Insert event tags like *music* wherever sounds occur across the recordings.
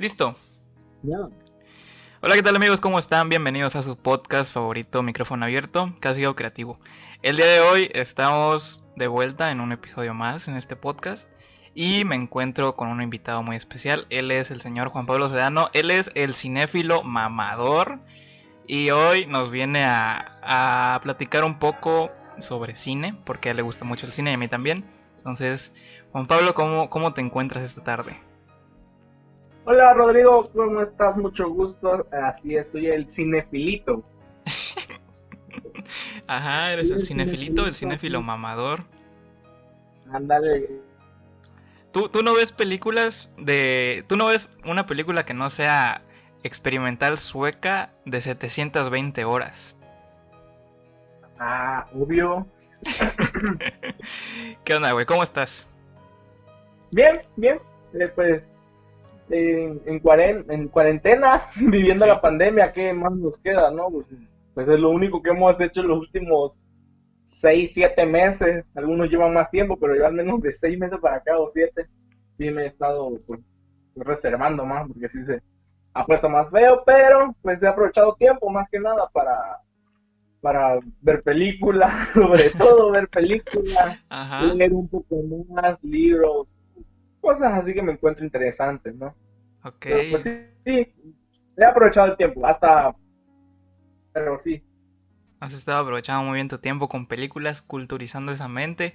Listo. Hola, ¿qué tal amigos? ¿Cómo están? Bienvenidos a su podcast favorito, Micrófono Abierto, Casi Creativo. El día de hoy estamos de vuelta en un episodio más en este podcast y me encuentro con un invitado muy especial. Él es el señor Juan Pablo Sedano, él es el cinéfilo mamador y hoy nos viene a, a platicar un poco sobre cine, porque a él le gusta mucho el cine y a mí también. Entonces, Juan Pablo, ¿cómo, cómo te encuentras esta tarde? Hola Rodrigo, ¿cómo estás? Mucho gusto. Así es, soy el cinefilito. *laughs* Ajá, eres el cinefilito, el cinefilo mamador. Ándale. ¿Tú, ¿Tú no ves películas de... ¿Tú no ves una película que no sea experimental sueca de 720 horas? Ah, obvio. *laughs* ¿Qué onda, güey? ¿Cómo estás? Bien, bien. Eh, pues en, en, cuarentena, *laughs* viviendo la pandemia, ¿qué más nos queda, no? Pues, pues, es lo único que hemos hecho en los últimos seis, siete meses. Algunos llevan más tiempo, pero llevan menos de seis meses para acá o siete. Sí me he estado pues, reservando más, porque sí se ha puesto más feo, pero pues he aprovechado tiempo más que nada para para ver películas, *laughs* sobre todo ver películas, leer un poco más libros, cosas así que me encuentro interesantes, ¿no? Ok. pues sí, sí, he aprovechado el tiempo, hasta... Pero sí. Has estado aprovechando muy bien tu tiempo con películas, culturizando esa mente.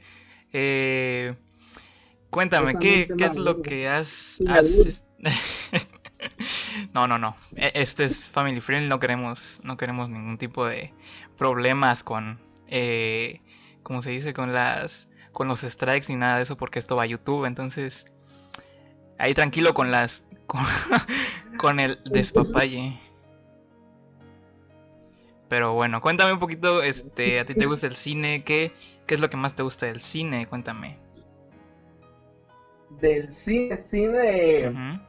Eh, cuéntame, ¿qué, ¿qué, es lo que has... *laughs* no, no, no. Este es family friendly, no queremos, no queremos ningún tipo de problemas con, eh, ¿cómo se dice? Con las, con los strikes ni nada de eso, porque esto va a YouTube, entonces Ahí tranquilo con las. Con, *laughs* el despapalle. Pero bueno, cuéntame un poquito, este, ¿a ti te gusta el cine? ¿Qué, qué es lo que más te gusta del cine? Cuéntame. Del cine, cine...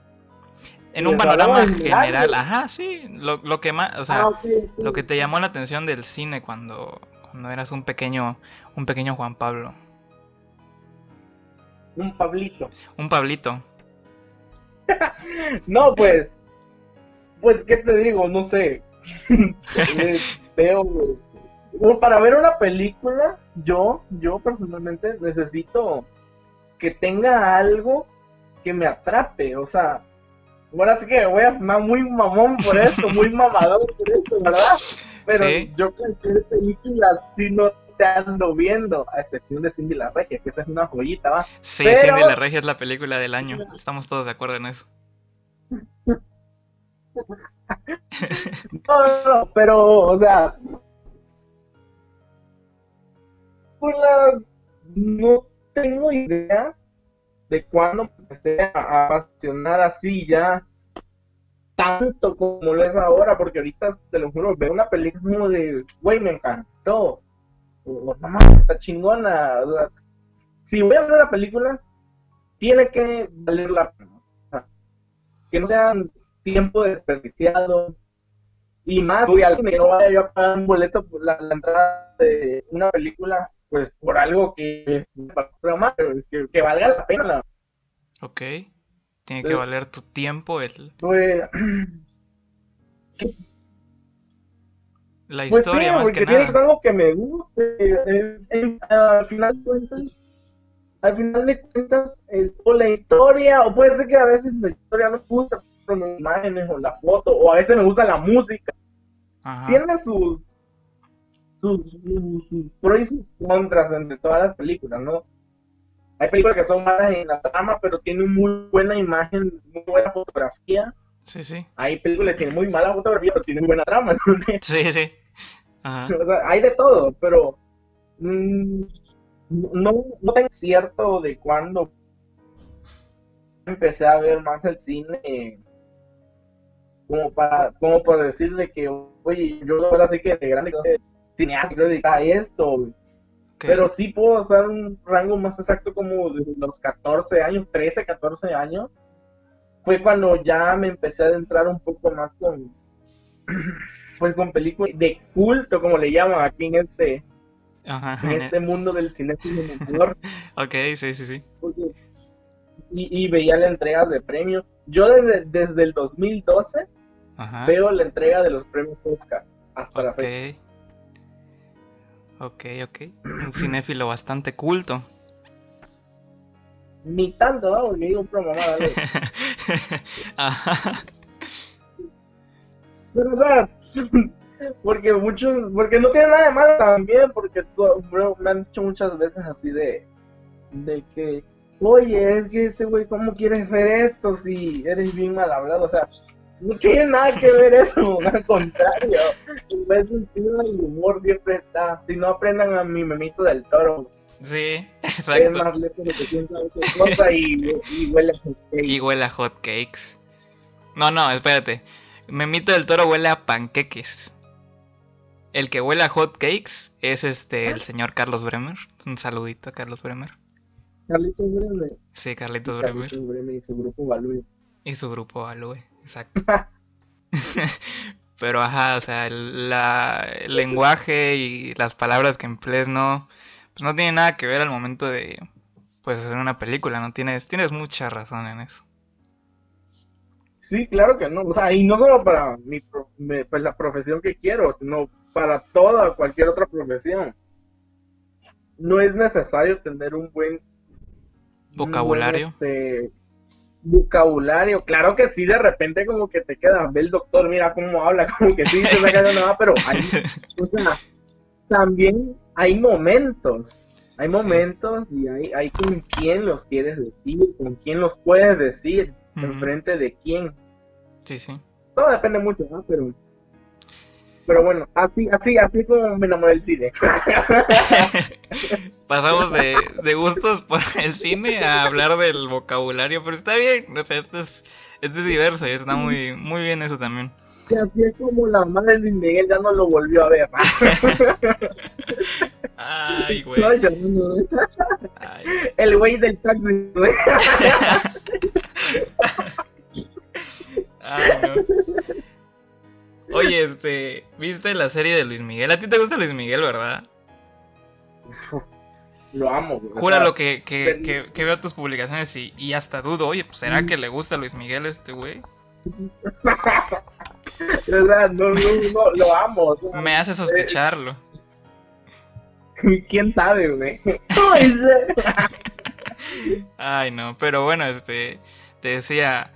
En un panorama general, ajá, sí, lo, lo que más, o sea, ah, lo que te llamó la atención del cine cuando, cuando eras un pequeño, un pequeño Juan Pablo. Un Pablito. Un Pablito. *laughs* no, pues, pues, ¿qué te digo? No sé. *laughs* Veo, para ver una película, yo, yo personalmente necesito que tenga algo que me atrape, o sea, bueno, sí que voy a sonar muy mamón por esto, muy mamador por esto, ¿verdad? Pero *laughs* yo cualquier película sí no ando viendo, a excepción de Cindy la Regia, que esa es una joyita, ¿va? Sí, Cindy la Regia es la película del año, estamos todos de acuerdo en eso. *laughs* no, no, pero, o sea, no tengo idea de cuándo empecé a apasionar así ya tanto como lo es ahora, porque ahorita te lo juro, veo una película de, güey, me encantó, o no está chingona, si voy a ver una película, tiene que valer la pena, que no sean tiempo desperdiciado, y más, voy al no vaya yo a pagar un boleto por la, entrada de una película, pues por algo que, que, que valga la pena. Ok. Tiene que valer tu tiempo el... Pues... *clears throat* La pues historia más que nada. Tiene algo que me guste. al final de cuentas, al final de cuentas, o la historia, o puede ser que a veces la historia no gusta, pero las imágenes o la foto, o a veces me gusta la música. Tiene sus, sus, sus, pros y sus contras entre todas las películas, ¿no? Hay películas que son malas en la trama, pero tienen muy buena imagen, muy buena fotografía. Sí, sí. Hay películas que tienen muy mala fotografía, pero tienen buena trama. *laughs* Sí, sí. O sea, hay de todo, pero mm, no, no tengo cierto de cuándo empecé a ver más el cine como para como por decirle que oye yo ahora sí que de grande cineasta quiero dedicar a esto pero sí puedo usar un rango más exacto como de los 14 años, 13, 14 años. Fue cuando ya me empecé a adentrar un poco más con, *clears throat* pues con películas de culto, como le llaman aquí en este, en este mundo del cine *laughs* ok, sí, sí, sí. y, veía la entrega de premios. Yo desde, desde el 2012 veo la entrega de los premios Oscar hasta la fecha. Ok, ok. Un cinéfilo bastante culto. Ni tanto, ¿no? Porque digo promo *laughs* *laughs* Pero, *laughs* porque muchos, porque no tiene nada de malo también, porque me han dicho muchas veces así de, de que, oye, es que este güey, ¿cómo quieres hacer esto si eres bien mal hablado? O sea, no tiene nada que ver eso, *laughs* al contrario. En vez de el humor siempre está. Si no aprendan a mi memito del toro. Sí, *laughs* exacto. Es más de que cosa y, y, huele a hot cakes. Y huele a hot cakes. No, no, espérate. Memito del toro huele a panqueques. El que huele a hot cakes es este el señor Carlos Bremer. Un saludito a Carlos Bremer. Carlitos Bremer. Sí, Carlitos Bremer. Carlitos Bremer y su grupo Balúe. Y su grupo Balúe, exacto. *laughs* *laughs* Pero ajá, o sea, el, la, el lenguaje y las palabras que emplees no, pues no tiene nada que ver al momento de pues hacer una película, no tienes, tienes mucha razón en eso. Sí, claro que no, o sea, y no solo para mi, pues, la profesión que quiero, sino para toda cualquier otra profesión. No es necesario tener un buen vocabulario. Este, vocabulario, claro que sí, de repente como que te queda, ve el doctor, mira cómo habla, *laughs* como que sí, saca nada, pero hay, o sea, también hay momentos, hay momentos y hay, hay con quién los quieres decir, con quién los puedes decir, en frente de quién. Sí, sí. Todo depende mucho, ¿no? Pero pero bueno, así, así, así como me enamoré del cine. *laughs* Pasamos de, de, gustos por el cine a hablar del vocabulario, pero está bien, o sea, esto es, esto es diverso y está muy, muy bien eso también. Así es como la madre de Luis Miguel ya no lo volvió a ver. Ay, *laughs* güey. El güey del taxi, güey. Ay, no. Oye, este, ¿viste la serie de Luis Miguel? ¿A ti te gusta Luis Miguel, verdad? Lo amo, güey. Júralo que, que, que, veo tus publicaciones y, y, hasta dudo, oye, pues ¿será que le gusta Luis Miguel este güey? *laughs* *laughs* ¿Verdad? No, no, no, lo amo. Me hace sospecharlo. *laughs* ¿Quién sabe, güey? *laughs* Ay, no, pero bueno, este, te decía,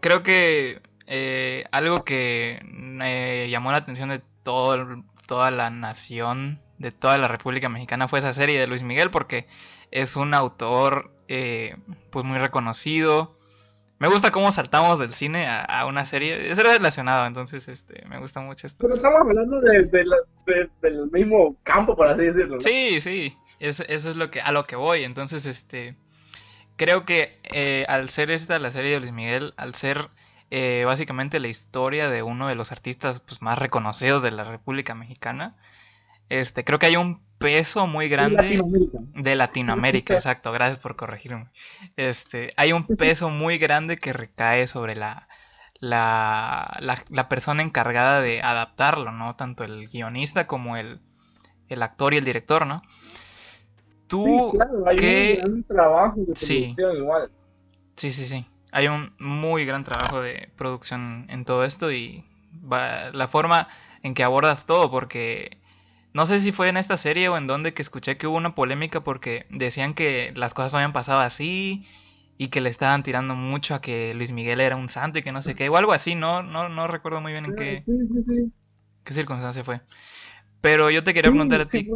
creo que eh, algo que me llamó la atención de todo, toda la nación, de toda la República Mexicana, fue esa serie de Luis Miguel, porque es un autor eh, pues muy reconocido. Me gusta cómo saltamos del cine a, una serie. Es relacionado, entonces este, me gusta mucho esto. Pero estamos hablando de, del mismo campo, por así decirlo. Sí, sí. eso es lo que, a lo que voy. Entonces, este. Creo que eh, al ser esta la serie de Luis Miguel, al ser eh, básicamente la historia de uno de los artistas pues, más reconocidos de la República Mexicana. Este, creo que hay un peso muy grande de Latinoamérica, exacto, gracias por corregirme. Este, hay un peso muy grande que recae sobre la, la, la, persona encargada de adaptarlo, ¿no? Tanto el guionista como el, el actor y el director, ¿no? Tú, sí, claro, hay un trabajo de sí. igual. Sí, sí, sí hay un muy gran trabajo de producción en todo esto y la forma en que abordas todo, porque no sé si fue en esta serie o en donde que escuché que hubo una polémica porque decían que las cosas no habían pasado así y que le estaban tirando mucho a que Luis Miguel era un santo y que no sé qué, o algo así, no, no, no recuerdo muy bien en qué, qué circunstancia fue. Pero yo te quería preguntar a ti,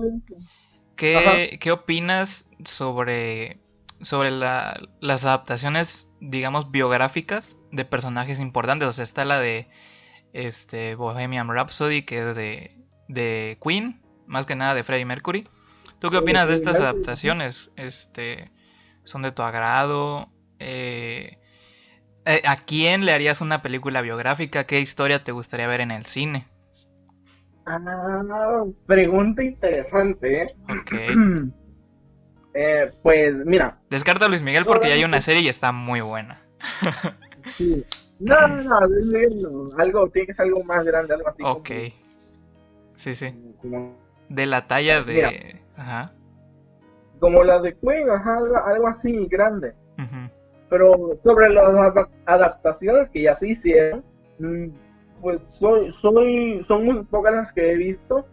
¿qué, ¿qué opinas sobre sobre las adaptaciones, digamos, biográficas de personajes importantes. O sea, está la de este, Bohemian Rhapsody, que es de, de Queen, más que nada de Freddie Mercury. ¿Tú qué opinas de estas adaptaciones? Este, ¿Son de tu agrado? Eh, eh, ¿A quién le harías una película biográfica? ¿Qué historia te gustaría ver en el cine? Ah, pregunta interesante, ¿eh? Ok. *clears throat* Eh, pues mira. Descarta a Luis Miguel porque ya hay una serie y está muy buena. sí. No, no, no. Algo, tiene que ser algo más grande, algo así. Ok. sí, sí. De la talla de. ajá. Como la de Queen, ajá, algo, así grande. Pero sobre las adaptaciones que ya se hicieron, mm, pues soy, soy, son muy pocas las que he visto.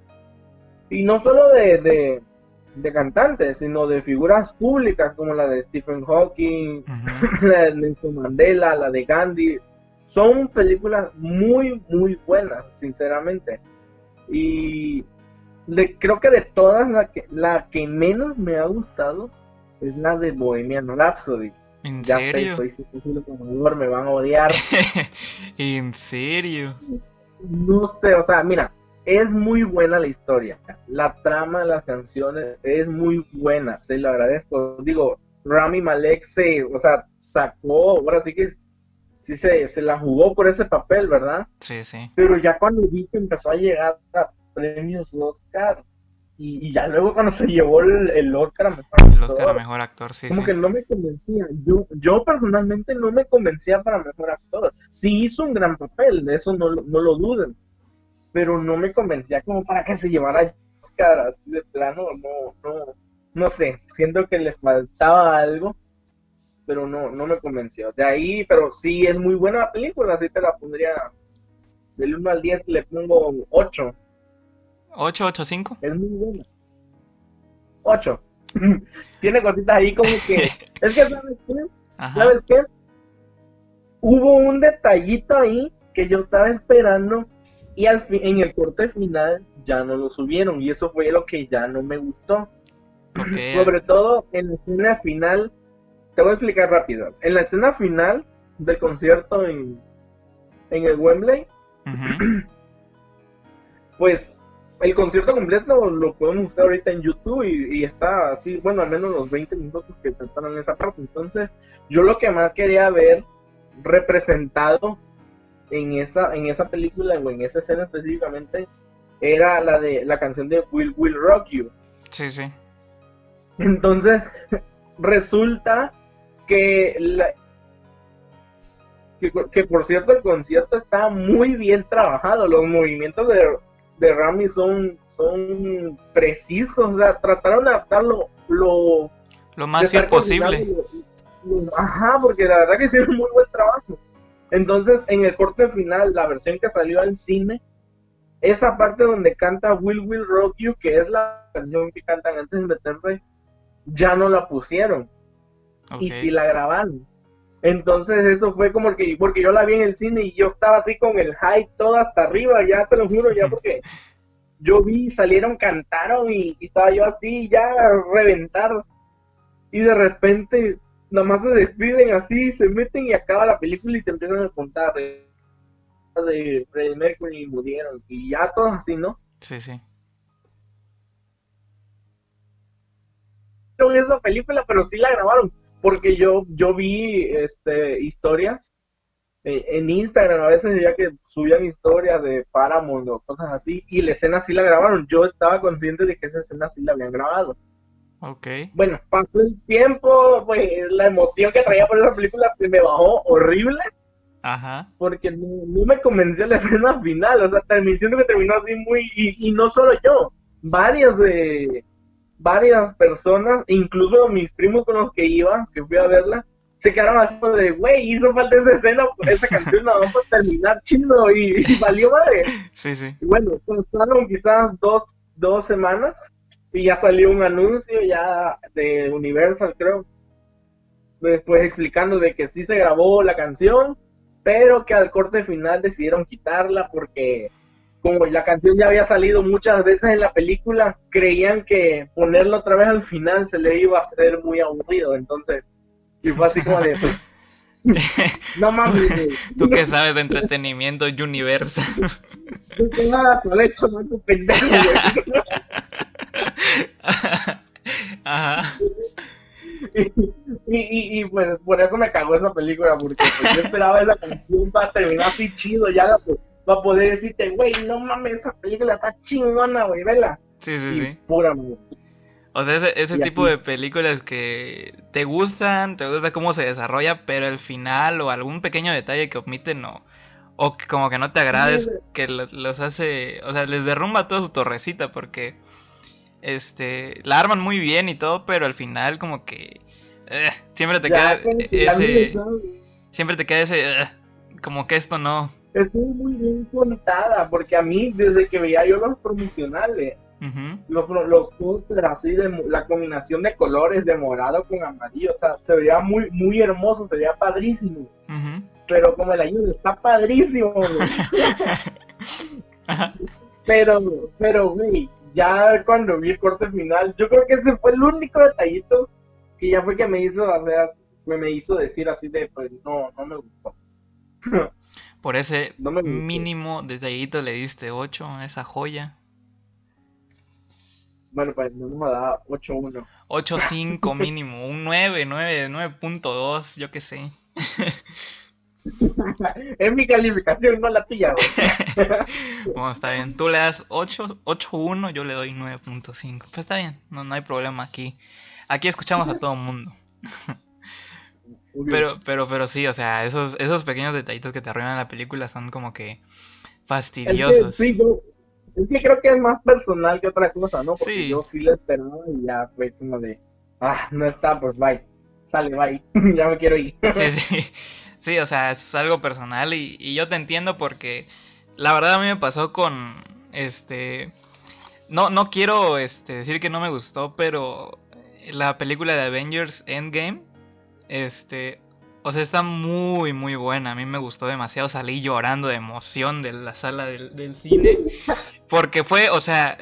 Y no solo de, de, cantantes, sino de figuras públicas como la de Stephen Hawking, *laughs* la de Nelson Mandela, la de Gandhi. Son películas muy, muy buenas, sinceramente. Y creo que de todas, la que, la que menos me ha gustado es la de Bohemian Rhapsody. ¿En serio? soy me van a odiar. *laughs* ¿En serio? No sé, o sea, mira, es muy buena la historia. La trama de las canciones es muy buena, se lo agradezco. Digo, Rami Malek se, o sea, sacó, ahora sí que sí se, se la jugó por ese papel, ¿verdad? Sí, sí. Pero ya cuando vi que empezó a llegar a premios Oscar, y, ya luego cuando se llevó el, Oscar a mejor actor, mejor actor, sí. Como que no me convencía. Yo, yo personalmente no me convencía para mejor actor. Sí hizo un gran papel, de eso no, no lo duden. Pero no me convencía como para que se llevara Oscar así de plano, no, no, no sé. Siento que le faltaba algo, pero no, no me convenció. De ahí, pero sí es muy buena la película, así te la pondría del 1 al 10 le pongo 8 8, 8, 5. Es muy buena. *laughs* 8. Tiene cositas ahí como que. *laughs* es que, ¿sabes qué? ¿Sabes qué? Hubo un detallito ahí que yo estaba esperando y al fin, en el corte final ya no lo subieron y eso fue lo que ya no me gustó. *clears throat* Sobre todo en la escena final, te voy a explicar rápido. En la escena final del concierto en, en el Wembley, *clears throat* pues el concierto completo lo podemos buscar ahorita en YouTube y, está así, bueno, al menos los 20 minutos que trataron esa parte. Entonces, yo lo que más quería ver representado en esa, en esa película o en esa escena específicamente era la de la canción de Will Will Rock You. Sí, sí. Entonces, *laughs* resulta que, la, que, que por cierto el concierto está muy bien trabajado, los movimientos de de Rami son, son precisos, o sea, trataron de adaptarlo lo, lo más fiel posible. ajá, porque la verdad que hicieron muy buen trabajo. Entonces, en el corte final, la versión que salió al cine, esa parte donde canta Will Will Rock You, que es la canción que cantan antes de meterse, ya no la pusieron. Y si la grabaron. Entonces eso fue como que, porque yo la vi en el cine y yo estaba así con el hype todo hasta arriba, ya te lo juro, ya porque yo vi, salieron, cantaron y, estaba yo así, ya a reventar. Y de repente, nada más se despiden así, se meten y acaba la película y te empiezan a contar de, de Freddie Mercury y murieron. Y ya todos así, ¿no? Sí, sí. esa película, pero sí la grabaron porque yo, yo vi este, historias eh, en Instagram, a veces ya que subían historias de Paramount o cosas así, y la escena sí la grabaron. Yo estaba consciente de que esa escena sí la habían grabado. Ok. Bueno, pasó el tiempo, pues la emoción que traía por esa película se me bajó horrible. Ajá. Porque no, me convenció la *laughs* escena final, o sea, terminé que terminó así muy, y, y no solo yo, varios de varias personas, incluso mis primos con los que iba, que fui a verla, se quedaron así de, güey, hizo falta esa escena, esa canción nada más para terminar chido y, valió madre. Sí, sí. Y bueno, pasaron quizás dos, dos semanas y ya salió un anuncio ya de Universal, creo, después explicando de que sí se grabó la canción, pero que al corte final decidieron quitarla porque como la canción ya había salido muchas veces en la película, creían que ponerla otra vez al final se le iba a hacer muy aburrido, entonces, y fue así como de... *laughs* no mames. *laughs* Tú que sabes de entretenimiento Universal. nada, hecho, no tu pendejo, *laughs* Ajá. Y, y, y, pues por eso me cagó esa película, porque pues, yo esperaba esa canción para terminar así chido, ya pues, va a poder decirte, güey, no mames, esa película está chingona, güey, vela. Sí, sí, sí. Pura, O sea, ese, ese tipo de películas que te gustan, te gusta cómo se desarrolla, pero el final o algún pequeño detalle que omiten no, o que como que no te agrades, que los, hace, o sea, les derrumba toda su torrecita porque este la arman muy bien y todo, pero al final como que eh, siempre te queda ese... Siempre te queda ese... Eh, como que esto no... Estuvo muy bien contada, porque a mí, desde que veía yo los promocionales, los, los así de la combinación de colores de morado con amarillo, o sea, se veía muy, muy hermoso, se veía padrísimo. Pero como el ayuno está padrísimo, *laughs* pero, pero, güey, ya cuando vi el corte final, yo creo que ese fue el único detallito que ya fue que me hizo hacer, me hizo decir así de, pues no, no me gustó. *laughs* Por ese mínimo detallito le diste 8 a esa joya. Bueno, pues no me da 8-1. 8-5 *laughs* mínimo, un 9, 9, 9.2, yo qué sé. *laughs* es mi calificación, no la tuya, bueno, está bien. Tú le das 8, 8.1, yo le doy 9.5. Pues está bien, no, no hay problema aquí. Aquí escuchamos a todo el mundo. Pero, pero, pero sí, o sea, esos, esos pequeños detallitos que te arruinan la película son como que fastidiosos. Es que, es que creo que es más personal que otra cosa, ¿no? Porque yo sí lo esperaba y ya fue como de, ah, no está, pues bye. Sale, bye. *laughs* ya me quiero ir. sí, sí. Sí, o sea, es algo personal y, y yo te entiendo porque la verdad a mí me pasó con, este, no, no quiero este, decir que no me gustó, pero la película de Avengers Endgame, este, o sea, está muy, muy buena. A mí me gustó demasiado. Salí llorando de emoción de la sala del, cine. *laughs* Porque fue, o sea,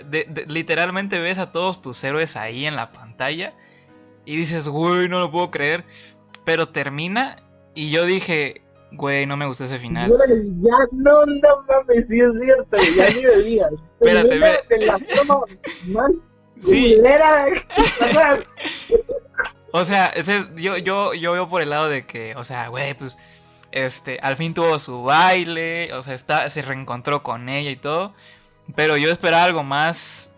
literalmente ves a todos tus héroes ahí en la pantalla. Y dices, güey, no lo puedo creer. Pero termina y yo dije, güey, no me gustó ese final. Ya, no, no mames, sí es cierto, ya ni me digas. Espérate, ve. sí. *laughs* o sea, ese, yo, yo, yo veo por el lado de que, o sea, güey, pues, este, al fin tuvo su baile, o sea, está, se reencontró con ella y todo. Pero yo esperaba algo más.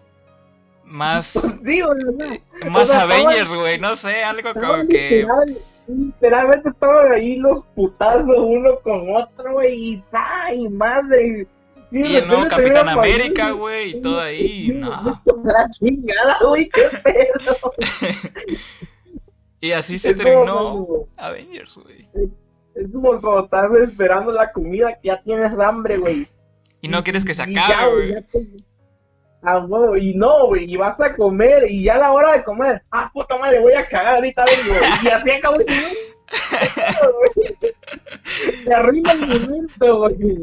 Más. *laughs* Sí, Más Avengers, güey. No sé, algo como que literalmente estaban ahí los putazos uno con otro, güey, y ¡ay, madre! Y, el nuevo Capitán América, güey, y todo ahí, no. *laughs* La chingada, güey, qué pedo. *laughs* y así se terminó Avengers, güey. Es como cuando estás esperando la comida que ya tienes hambre, güey. *laughs* Y no quieres que se acabe, güey. Ah, y no, güey, y vas a comer, y ya a la hora de comer, ah, puta madre, voy a cagar ahorita vengo, y así acabó el *laughs* Se arruina el momento, güey.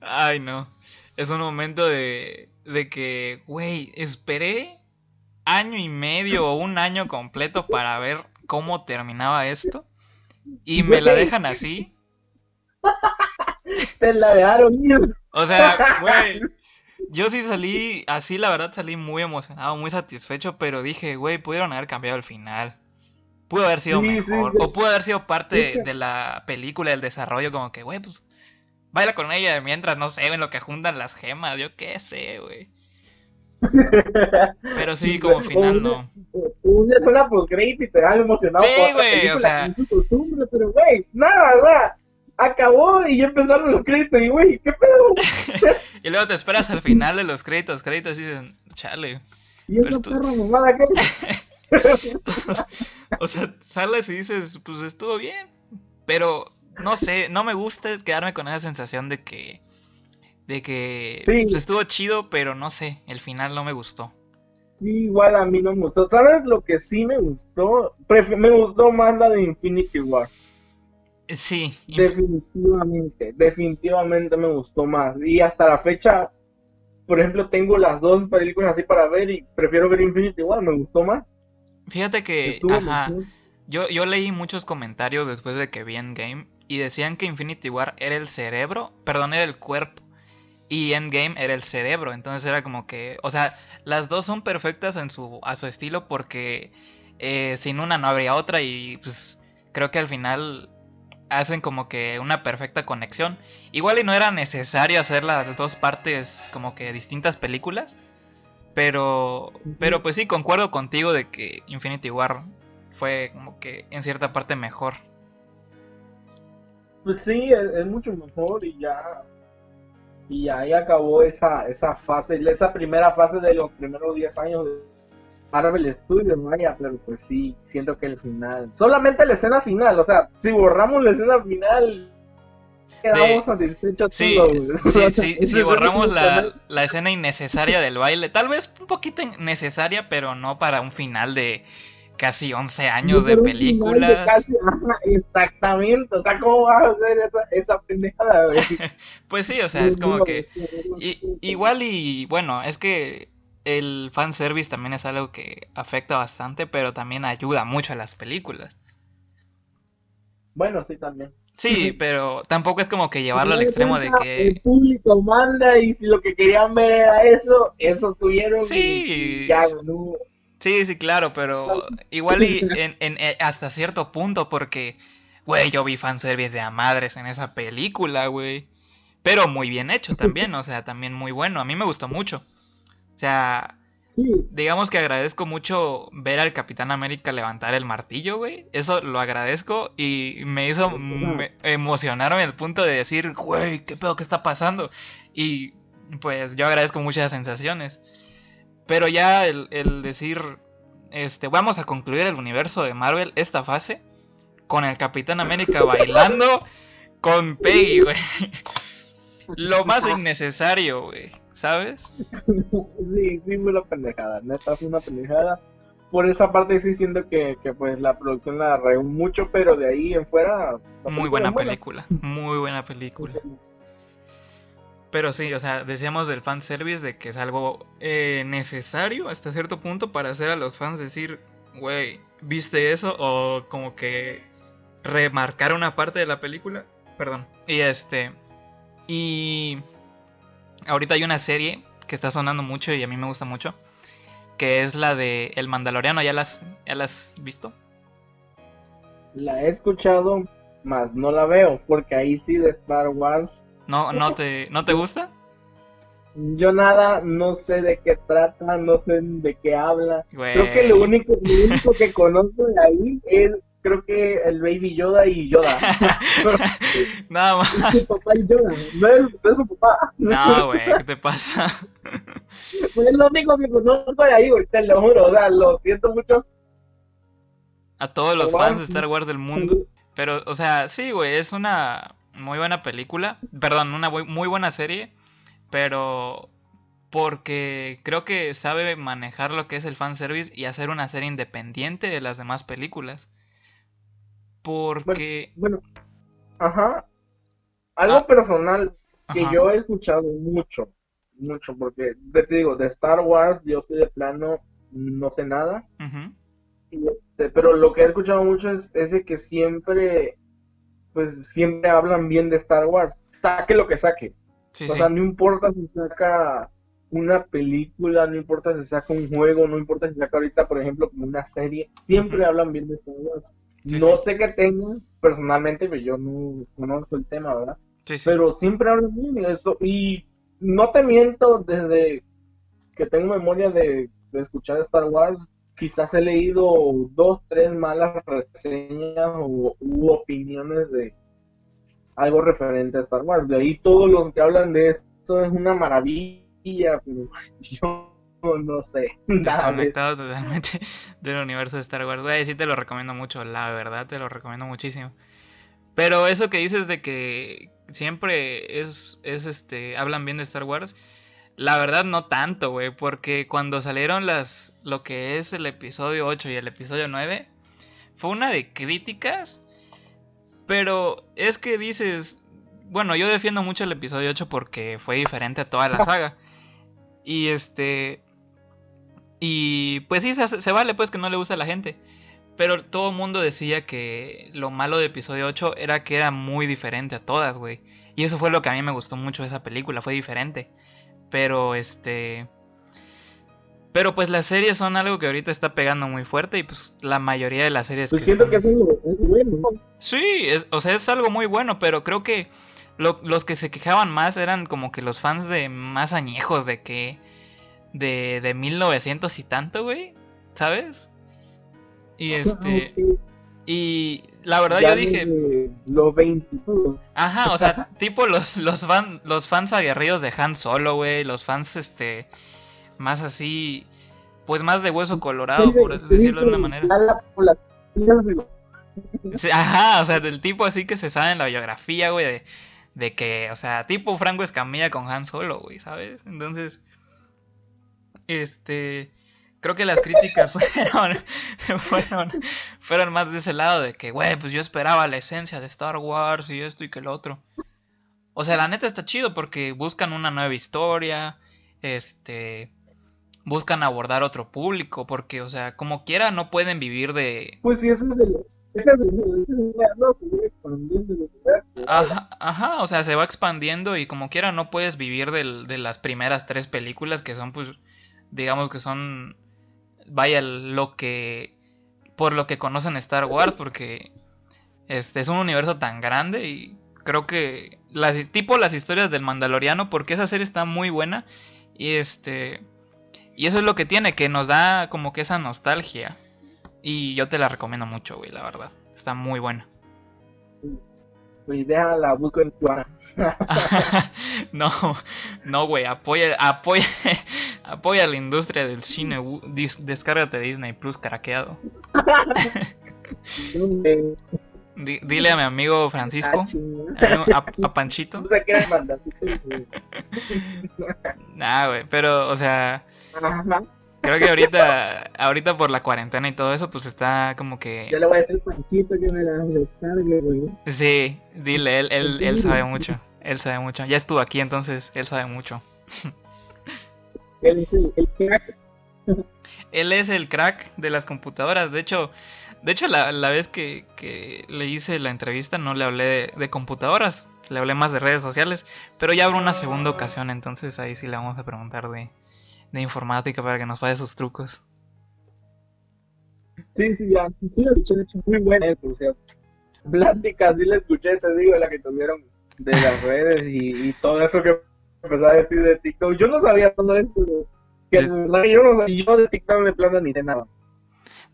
Ay, no. Es un momento de, de que, güey, esperé año y medio o un año completo para ver cómo terminaba esto. Y me la dejan así. *laughs* Te la dejaron. O sea, güey, *laughs* yo sí salí, así la verdad salí muy emocionado, muy satisfecho, pero dije, güey, pudieron haber cambiado el final. Pudo haber sido mejor, o pudo haber sido parte de la película, del desarrollo, como que, güey, pues, baila con ella mientras, no sé, ven lo que juntan las gemas, yo qué sé, güey. Pero sí, como *laughs* final no. Una escena post y te das emocionado. Sí, güey, o sea. Pero, güey, nada, nada acabó y ya empezaron los créditos y güey, ¿qué pedo? *laughs* y luego te esperas al final de los créditos, créditos y dicen, chale. Y esa perra mamada que *laughs* O sea, sales y dices, pues estuvo bien, pero no sé, no me gusta quedarme con esa sensación de que de que pues, estuvo chido, pero no sé, el final no me gustó. igual a mí no me gustó. ¿Sabes lo que sí me gustó? me gustó más la de Infinity War. Sí. Definitivamente, definitivamente me gustó más. Y hasta la fecha, por ejemplo, tengo las dos películas así para ver y prefiero ver Infinity War, me gustó más. Fíjate que, yo, yo leí muchos comentarios después de que vi Endgame y decían que Infinity War era el cerebro, perdón, era el cuerpo. Y Endgame era el cerebro, entonces era como que, o sea, las dos son perfectas en su, a su estilo porque eh, sin una no habría otra y pues creo que al final hacen como que una perfecta conexión. Igual y no era necesario hacer las dos partes como que distintas películas. Pero, pero pues sí, concuerdo contigo de que Infinity War fue como que en cierta parte mejor. Pues sí, es, mucho mejor y ya. Y ahí acabó esa, esa fase, esa primera fase de los primeros 10 años Marvel Studios, vaya, pero pues sí, siento que el final, solamente la escena final, o sea, si borramos la escena final, quedamos satisfechos sí. Sí, sí, *laughs* si borramos la, la escena innecesaria del baile, tal vez un poquito innecesaria, pero no para un final de casi 11 años de película. exactamente, o sea, ¿cómo vas a hacer esa, esa pendejada, *laughs* pues sí, o sea, es como que... igual y bueno, es que el fanservice también es algo que afecta bastante, pero también ayuda mucho a las películas. Bueno, sí, también. Sí, *laughs* pero tampoco es como que llevarlo al extremo de que... El público manda y si lo que querían ver era eso, eso tuvieron. Sí. Sí, sí, claro, pero *laughs* igual y en, en, eh, hasta cierto punto porque, güey, yo vi fanservice de a madres en esa película, güey. Pero muy bien hecho también, o sea, también muy bueno. A mí me gustó mucho. O sea, digamos que agradezco mucho ver al Capitán América levantar el martillo, güey. Eso lo agradezco y me hizo emocionarme al punto de decir, güey, ¿qué pedo que está pasando? Y pues yo agradezco muchas sensaciones. Pero ya el, el decir, este, vamos a concluir el universo de Marvel, esta fase, con el Capitán América *laughs* bailando con Peggy, güey. *laughs* Lo más innecesario, güey. ¿sabes? *laughs* sí, sí fue una pendejada, neta fue una pendejada. Por esa parte sí siento que, que pues la producción la arregló mucho, pero de ahí en fuera... Muy buena película, muy buena película. Pero sí, o sea, decíamos del fanservice de que es algo eh, necesario hasta cierto punto para hacer a los fans decir, güey, ¿viste eso? O como que remarcar una parte de la película. Perdón. Y este... Y ahorita hay una serie que está sonando mucho y a mí me gusta mucho, que es la de El Mandaloriano, ¿ya las, ya has visto? La he escuchado, más no la veo, porque ahí sí de Star Wars... ¿No, no, te, ¿no te gusta? Yo nada, no sé de qué trata, no sé de qué habla. Creo que lo único, lo único que conozco de ahí es creo que el Baby Yoda y Yoda. *laughs* Nada más. Es su papá y Yoda, no es, su papá. No, güey, ¿qué te pasa? *laughs* Pues es lo único que conozco de ahí, güey, te lo juro, o sea, lo siento mucho. A todos los fans de Star Wars del mundo. Pero, o sea, sí, güey, es una muy buena película. Perdón, una muy buena serie. Pero porque creo que sabe manejar lo que es el fanservice y hacer una serie independiente de las demás películas. Porque. Bueno, ajá. Algo ah, personal que yo he escuchado mucho, mucho, porque te digo, de Star Wars yo soy de plano, no sé nada. Este, pero lo que he escuchado mucho es, de que siempre, pues siempre hablan bien de Star Wars, saque lo que saque. o sea, no importa si saca una película, no importa si saca un juego, no importa si saca ahorita, por ejemplo, como una serie, siempre hablan bien de Star Wars no sé qué tengo personalmente, pero yo no conozco el tema, ¿verdad? Pero siempre hablo bien de eso. Y no te miento, desde que tengo memoria de, escuchar Star Wars, quizás he leído dos, tres malas reseñas o, u opiniones de algo referente a Star Wars. De ahí todos los que hablan de esto es una maravilla, pero *laughs* yo no sé. Desconectado totalmente *laughs* del universo de Star Wars. Güey, sí te lo recomiendo mucho, la verdad, te lo recomiendo muchísimo. Pero eso que dices de que siempre es, es este, hablan bien de Star Wars, la verdad no tanto, güey, porque cuando salieron las, lo que es el episodio 8 y el episodio 9, fue una de críticas, pero es que dices, bueno, yo defiendo mucho el episodio 8 porque fue diferente a toda la saga. Y este, y pues sí, se, vale pues que no le gusta a la gente. Pero todo el mundo decía que lo malo de episodio 8 era que era muy diferente a todas, güey. Y eso fue lo que a mí me gustó mucho de esa película, fue diferente. Pero este... Pero pues las series son algo que ahorita está pegando muy fuerte y pues la mayoría de las series... Pues siento que es, bueno. Sí, o sea, es algo muy bueno, pero creo que los que se quejaban más eran como que los fans de más añejos, de que de, de 1900 y tanto, güey, ¿sabes? Y este... Y la verdad yo dije... Los 20. Ajá, o sea, *laughs* tipo los, los, los fans aguerridos de Han Solo, güey, los fans, este, más así... pues más de hueso colorado, por decirlo de una manera. ajá, o sea, del tipo así que se sabe en la biografía, güey, de, de que, o sea, tipo Franco Escamilla con Han Solo, güey, ¿sabes? Entonces, este, creo que las críticas fueron, fueron, fueron más de ese lado, de que, güey, pues yo esperaba la esencia de Star Wars y esto y que lo otro. O sea, la neta está chido porque buscan una nueva historia, este, buscan abordar otro público, porque, o sea, como quiera no pueden vivir de... Pues sí, eso es de Ajá, ajá, o sea, se va expandiendo y como quiera no puedes vivir de las primeras tres películas que son, pues, digamos que son, vaya, lo que, por lo que conocen Star Wars, porque este es un universo tan grande y creo que, las, tipo las historias del Mandaloriano, porque esa serie está muy buena y este, y eso es lo que tiene, que nos da como que esa nostalgia. Y yo te la recomiendo mucho, güey, la verdad. Está muy buena. Pues déjala, busco en tu *laughs* No, no, güey, apoya, apoya, apoya la industria del cine. descárgate Disney Plus craqueado. *laughs* dile a mi amigo Francisco, ah, a, Panchito. *laughs* *laughs* nah, güey, pero, o sea, Creo que ahorita, ahorita por la cuarentena y todo eso, pues está como que... Yo le voy a decir Panchito que me la descargue, güey. Sí, dile, él, él, él sabe mucho. Él sabe mucho. Ya estuvo aquí, entonces él sabe mucho. Él es el, crack. Él es el crack de las computadoras. De hecho, de hecho la, la vez que, que, le hice la entrevista no le hablé de, de, computadoras, le hablé más de redes sociales, pero ya habrá una segunda ocasión, entonces ahí sí le vamos a preguntar de, de informática para que nos pase sus trucos. Sí, sí, ya. Sí, la escuché, muy buena, eh, por cierto. Plática, sí la escuché, te digo, la que tuvieron de las redes y, y todo eso que empezó a decir de TikTok. Yo no sabía todo esto, que de... yo, no, yo de TikTok de plano ni de nada.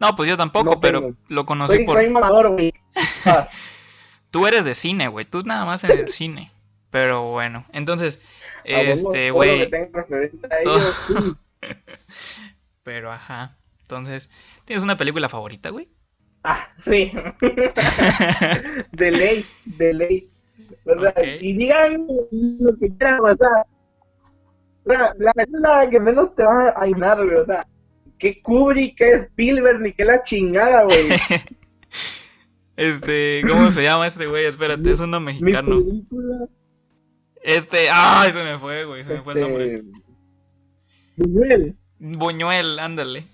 No, pues yo tampoco, pero lo conocí soy, por... Soy mamador, güey. *laughs* Tú eres de cine, güey. Tú nada más en el *laughs* cine. Pero bueno, entonces, este, güey. *laughs* Pero ajá. Entonces, ¿tienes una película favorita, güey? Ah, sí. de ley, de ley. Y digan lo que quieran, o sea, la película que menos te va a ayudar, güey, o sea, que Kubrick, que Spielberg, ni que la chingada, güey. *laughs* este, ¿cómo se llama este güey? Espérate, es uno mexicano. Este, ay, se me fue, güey, se me fue el nombre. Este, Buñuel. Buñuel, ándale.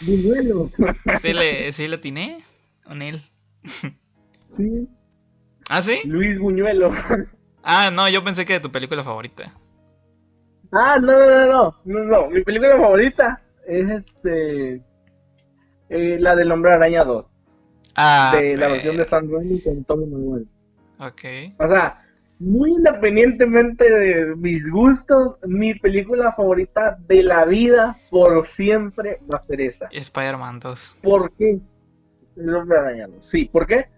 Buñuelo. *laughs* ¿Sí le, ¿Sí le atiné? ¿O él? *laughs* Sí. ¿Ah, sí? Luis Buñuelo. Ah, no, yo pensé que de tu película favorita. Ah, no, no, no, no, no, no. Mi película favorita es este. Eh, la del Hombre Araña 2. Ah, de la versión de San Raimi con Tommy Manuel. Ok. O sea, muy independientemente de mis gustos, mi película favorita de la vida por siempre va a ser esa. Spider-Man 2. ¿Por qué? El hombre arañado. Sí, ¿por qué?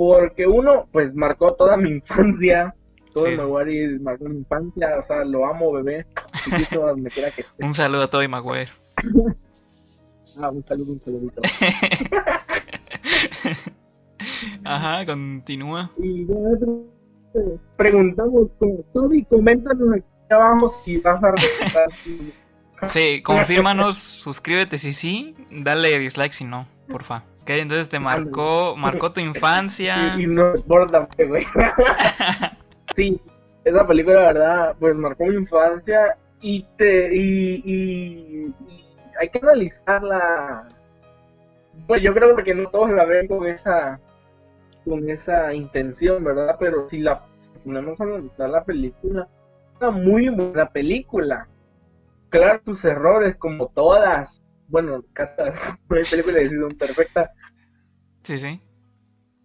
Porque uno, pues marcó toda mi infancia. Todo sí. Maguire marcó mi infancia. O sea, lo amo, bebé. *laughs* donde quiera que esté. Un saludo a Tobey Maguire. ah, un saludo, un saludito. *laughs* Ajá, continúa. Y preguntamos con Toby, coméntanos aquí abajo si vas a *laughs* Sí, confírmanos, suscríbete si sí, dale dislike si no, porfa. Ok, entonces te marcó, marcó tu infancia. *laughs* Y, no importa, güey. *laughs* sí, esa película, la verdad, pues marcó mi infancia y te y, y, hay que analizarla. Pues yo creo que no todos la ven con esa con esa intención, ¿verdad? Pero si la ponemos a analizar la película, una muy buena película. Claro, sus errores, como todas. Bueno, no *laughs* hay película de son perfecta. Sí, sí.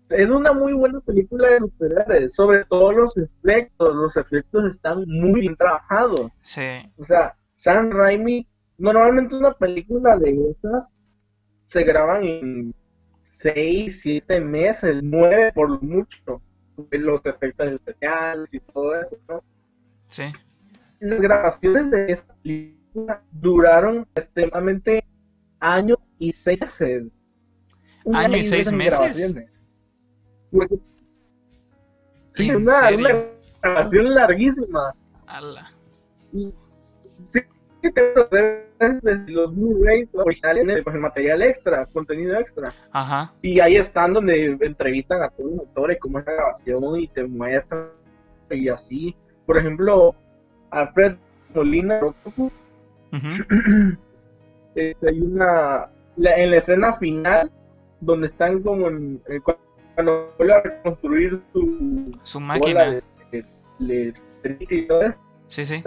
Es una muy buena película de superhéroes, sobre todo los efectos, los efectos están muy bien trabajados. Sí. O sea, Sam Raimi, normalmente una película de esas se graban en seis, siete meses, nueve por mucho, los efectos especiales y todo eso, ¿no? Sí. Las grabaciones de esta duraron extremadamente años y seis meses. ¿Año y seis meses? Sí, una, una, grabación larguísima. Ala. sí, los Blu-rays originales, pues el material extra, contenido extra. Ajá. Y ahí están donde entrevistan a todos los actores, cómo es la grabación y te muestran y así. Por ejemplo, Alfred Molina, *clears throat* *clears throat* este, hay una, en la escena final, donde están como en, cuando vuelve a reconstruir su, su máquina. Le, y todo eso. Sí, sí.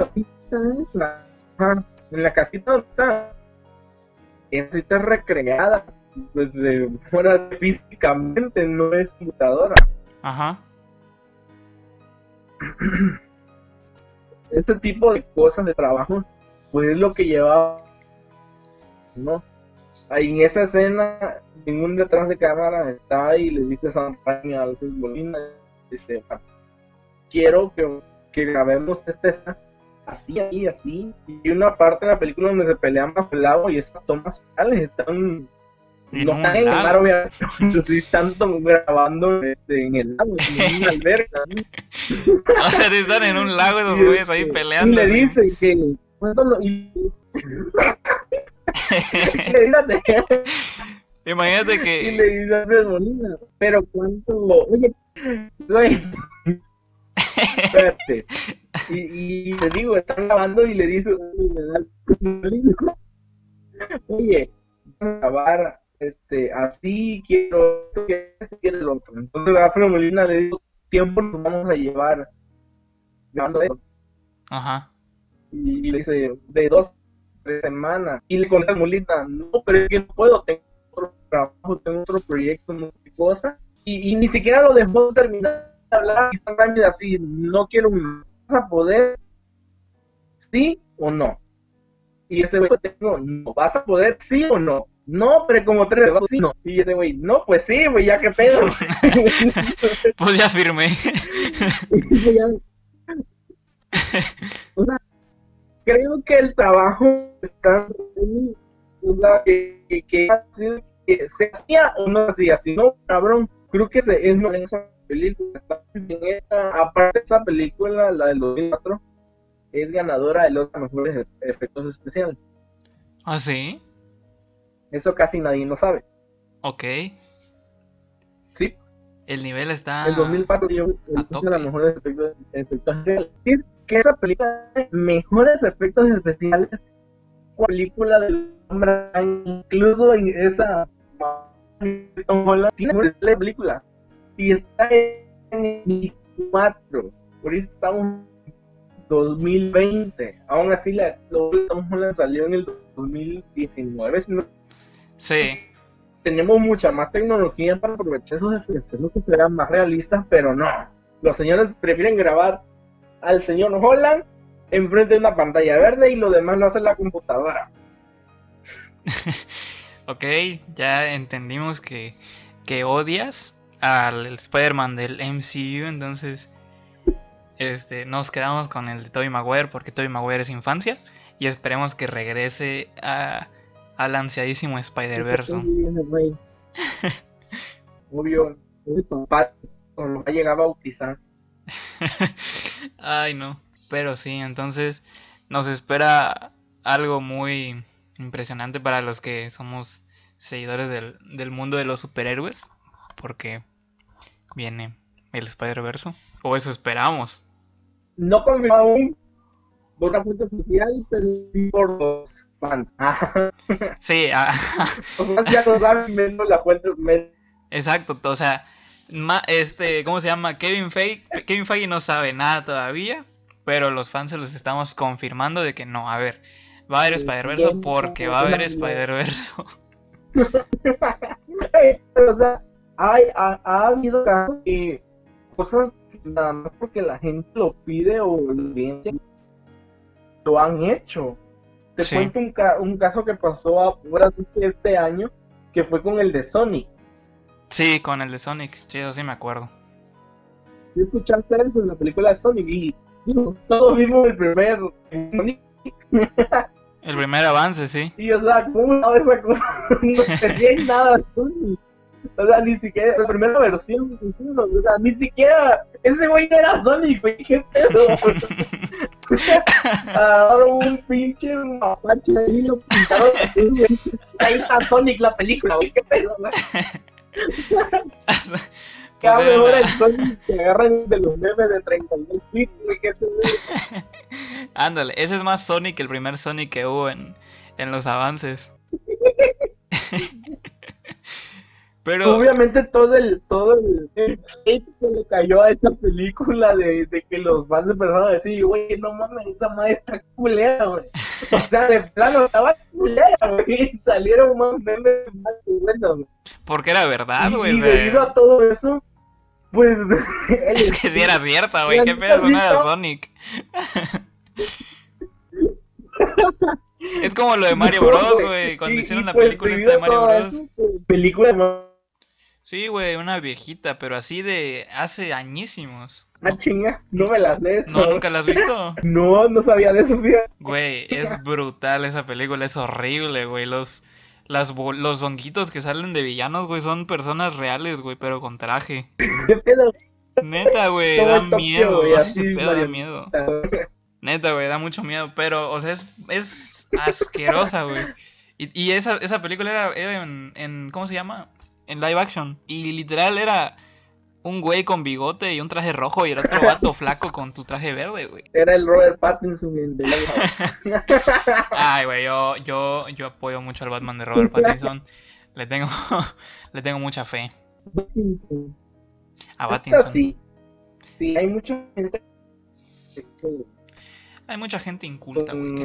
En la casita está. Está recreada. Pues de fuera físicamente, no es computadora. Ajá. Este tipo de cosas de trabajo, pues es lo que llevaba. ¿No? Ahí en esa escena, ningún detrás de cámara está y le dice a San Raimi a Alfred Molina, dice, quiero que, que grabemos esta escena así, así, así. Y una parte de la película donde se pelean el agua y estas tomas finales están no están en el mar, obviamente. *laughs* sí están grabando este, en el lago, en una *laughs* alberca. o sea, están en un lago esos güeyes ahí peleando. Y le dicen que. Y... *laughs* *laughs* Imagínate que. Y le dice a Molina, pero cuánto. Oye, güey. Espérate. Y, y le digo, están grabando y le dice, oye, vamos a grabar este, así, quiero esto, quiero el otro. Entonces a Molina le digo, tiempo nos vamos a llevar grabando esto. Ajá. Y, le dice, de dos, tres semanas. Y le contesta a Molina, no, pero que no puedo, tengo otro trabajo, tengo otro proyecto, no sé cosa. Y, y ni siquiera lo dejó terminar de hablar y están así, no quiero vas a poder, sí o no. Y ese güey, tengo, no, vas a poder, sí o no. No, pero como tres sí, no. Y ese güey, no, pues sí, güey, ya que pedo. *laughs* pues ya firmé. *laughs* o sea, *laughs* creo que el trabajo está que, que, que, se hacía o no hacía, si no, cabrón, creo que se, es no esa película, aparte de esa película, la del 2004, es ganadora de los mejores efectos especiales. ¿Ah, sí? Eso casi nadie lo sabe. Ok. Sí. El nivel está. El 2004 dio los mejores efectos, especiales. Que esa película tiene mejores efectos especiales película del hombre, incluso en esa tiene la película. Y está en el 4 ahorita estamos en 2020 aún así la, la salió en el 2019 si no Sí. Tenemos mucha más tecnología para aprovechar esos efectos que sean más realistas, pero no. Los señores prefieren grabar al señor Holland enfrente de una pantalla verde y lo demás lo hace la computadora. *laughs* ok, ya entendimos que, que odias al Spider-Man del MCU, entonces este, nos quedamos con el de Tobey Maguire porque Tobey Maguire es infancia y esperemos que regrese a al ansiadísimo Spider-Verse. *laughs* Obvio, mi papá lo ha llegado a bautizar. *laughs* Ay, no. Pero sí, entonces nos espera algo muy impresionante para los que somos seguidores del, del mundo de los superhéroes. Porque viene el Spider-Verse. O eso esperamos. No confirmado aún por una fuente oficial, pero por dos fans. *laughs* sí, ah. ya no saben menos la fuente. Exacto, o sea, este, ¿cómo se llama? Kevin Feige, Kevin Feige no sabe nada todavía, pero los fans se los estamos confirmando de que no, a ver, va a haber Spider-Verse porque va a haber Spider-Verse. *laughs* o sea, hay, ha, ha habido casos que cosas nada más porque la gente lo pide o lo han hecho. Te cuento un, un, caso que pasó ahora este año, que fue con el de Sonic. Sí, con el de Sonic, sí, eso sí me acuerdo. ¿Sí escuchaste eso en la película de Sonic? Y digo, todos vimos el primer Sonic. *laughs* El primer avance, sí. Y o sea, ¿cómo no esa cosa? *laughs* no tenía nada Sonic. O sea, ni siquiera, la primera versión, o sea, ni siquiera, ese güey era Sonic, güey, qué pedo. *laughs* Ahora un pinche mapache ahí lo pintaron. Ahí está Sonic la película, güey, qué pedo, güey. Cada *laughs* pues el Sonic que agarran de los memes de 32 bits. *laughs* Ándale, ese es más Sonic que el primer Sonic que hubo en, en los avances. *laughs* Pero... Obviamente todo el todo el, hate que le cayó a esta película de, de que los fans empezaron a decir, güey, no mames, esa madre está culera, güey. O sea, de plano estaba culera, güey. Salieron más memes más buenos, güey. Porque era verdad, güey. Y, debido a todo eso, pues... *laughs* es que sí era cierta, güey. ¿Qué pedazo no era Sonic? *laughs* es como lo de *laughs* Mario Bros, güey. Cuando hicieron la pues, película esta de Mario Bros. Película Sí, güey, una viejita, pero así de hace añísimos. Ah, chinga, no me las lees. No, nunca las has visto. *laughs* no, no sabía de eso. Güey, es brutal esa película, es horrible, güey. Los, las, los honguitos que salen de villanos, güey, son personas reales, güey, pero con traje. *laughs* ¿Qué pedo? Neta, güey, da miedo, güey, *laughs* así pedo da miedo. Neta, güey, da mucho miedo, pero, o sea, es, es asquerosa, güey. Y, y esa, esa película era, era en, en, ¿cómo se llama? En live action. Y literal era un güey con bigote y un traje rojo y el otro vato *laughs* flaco con tu traje verde, güey. Era el Robert Pattinson en The Live Action. *laughs* Ay, güey, yo, yo, yo apoyo mucho al Batman de Robert Pattinson. Le tengo, *laughs* le tengo mucha fe. A Pattinson. Sí, sí, hay mucha gente. Hay mucha gente inculta, güey. Que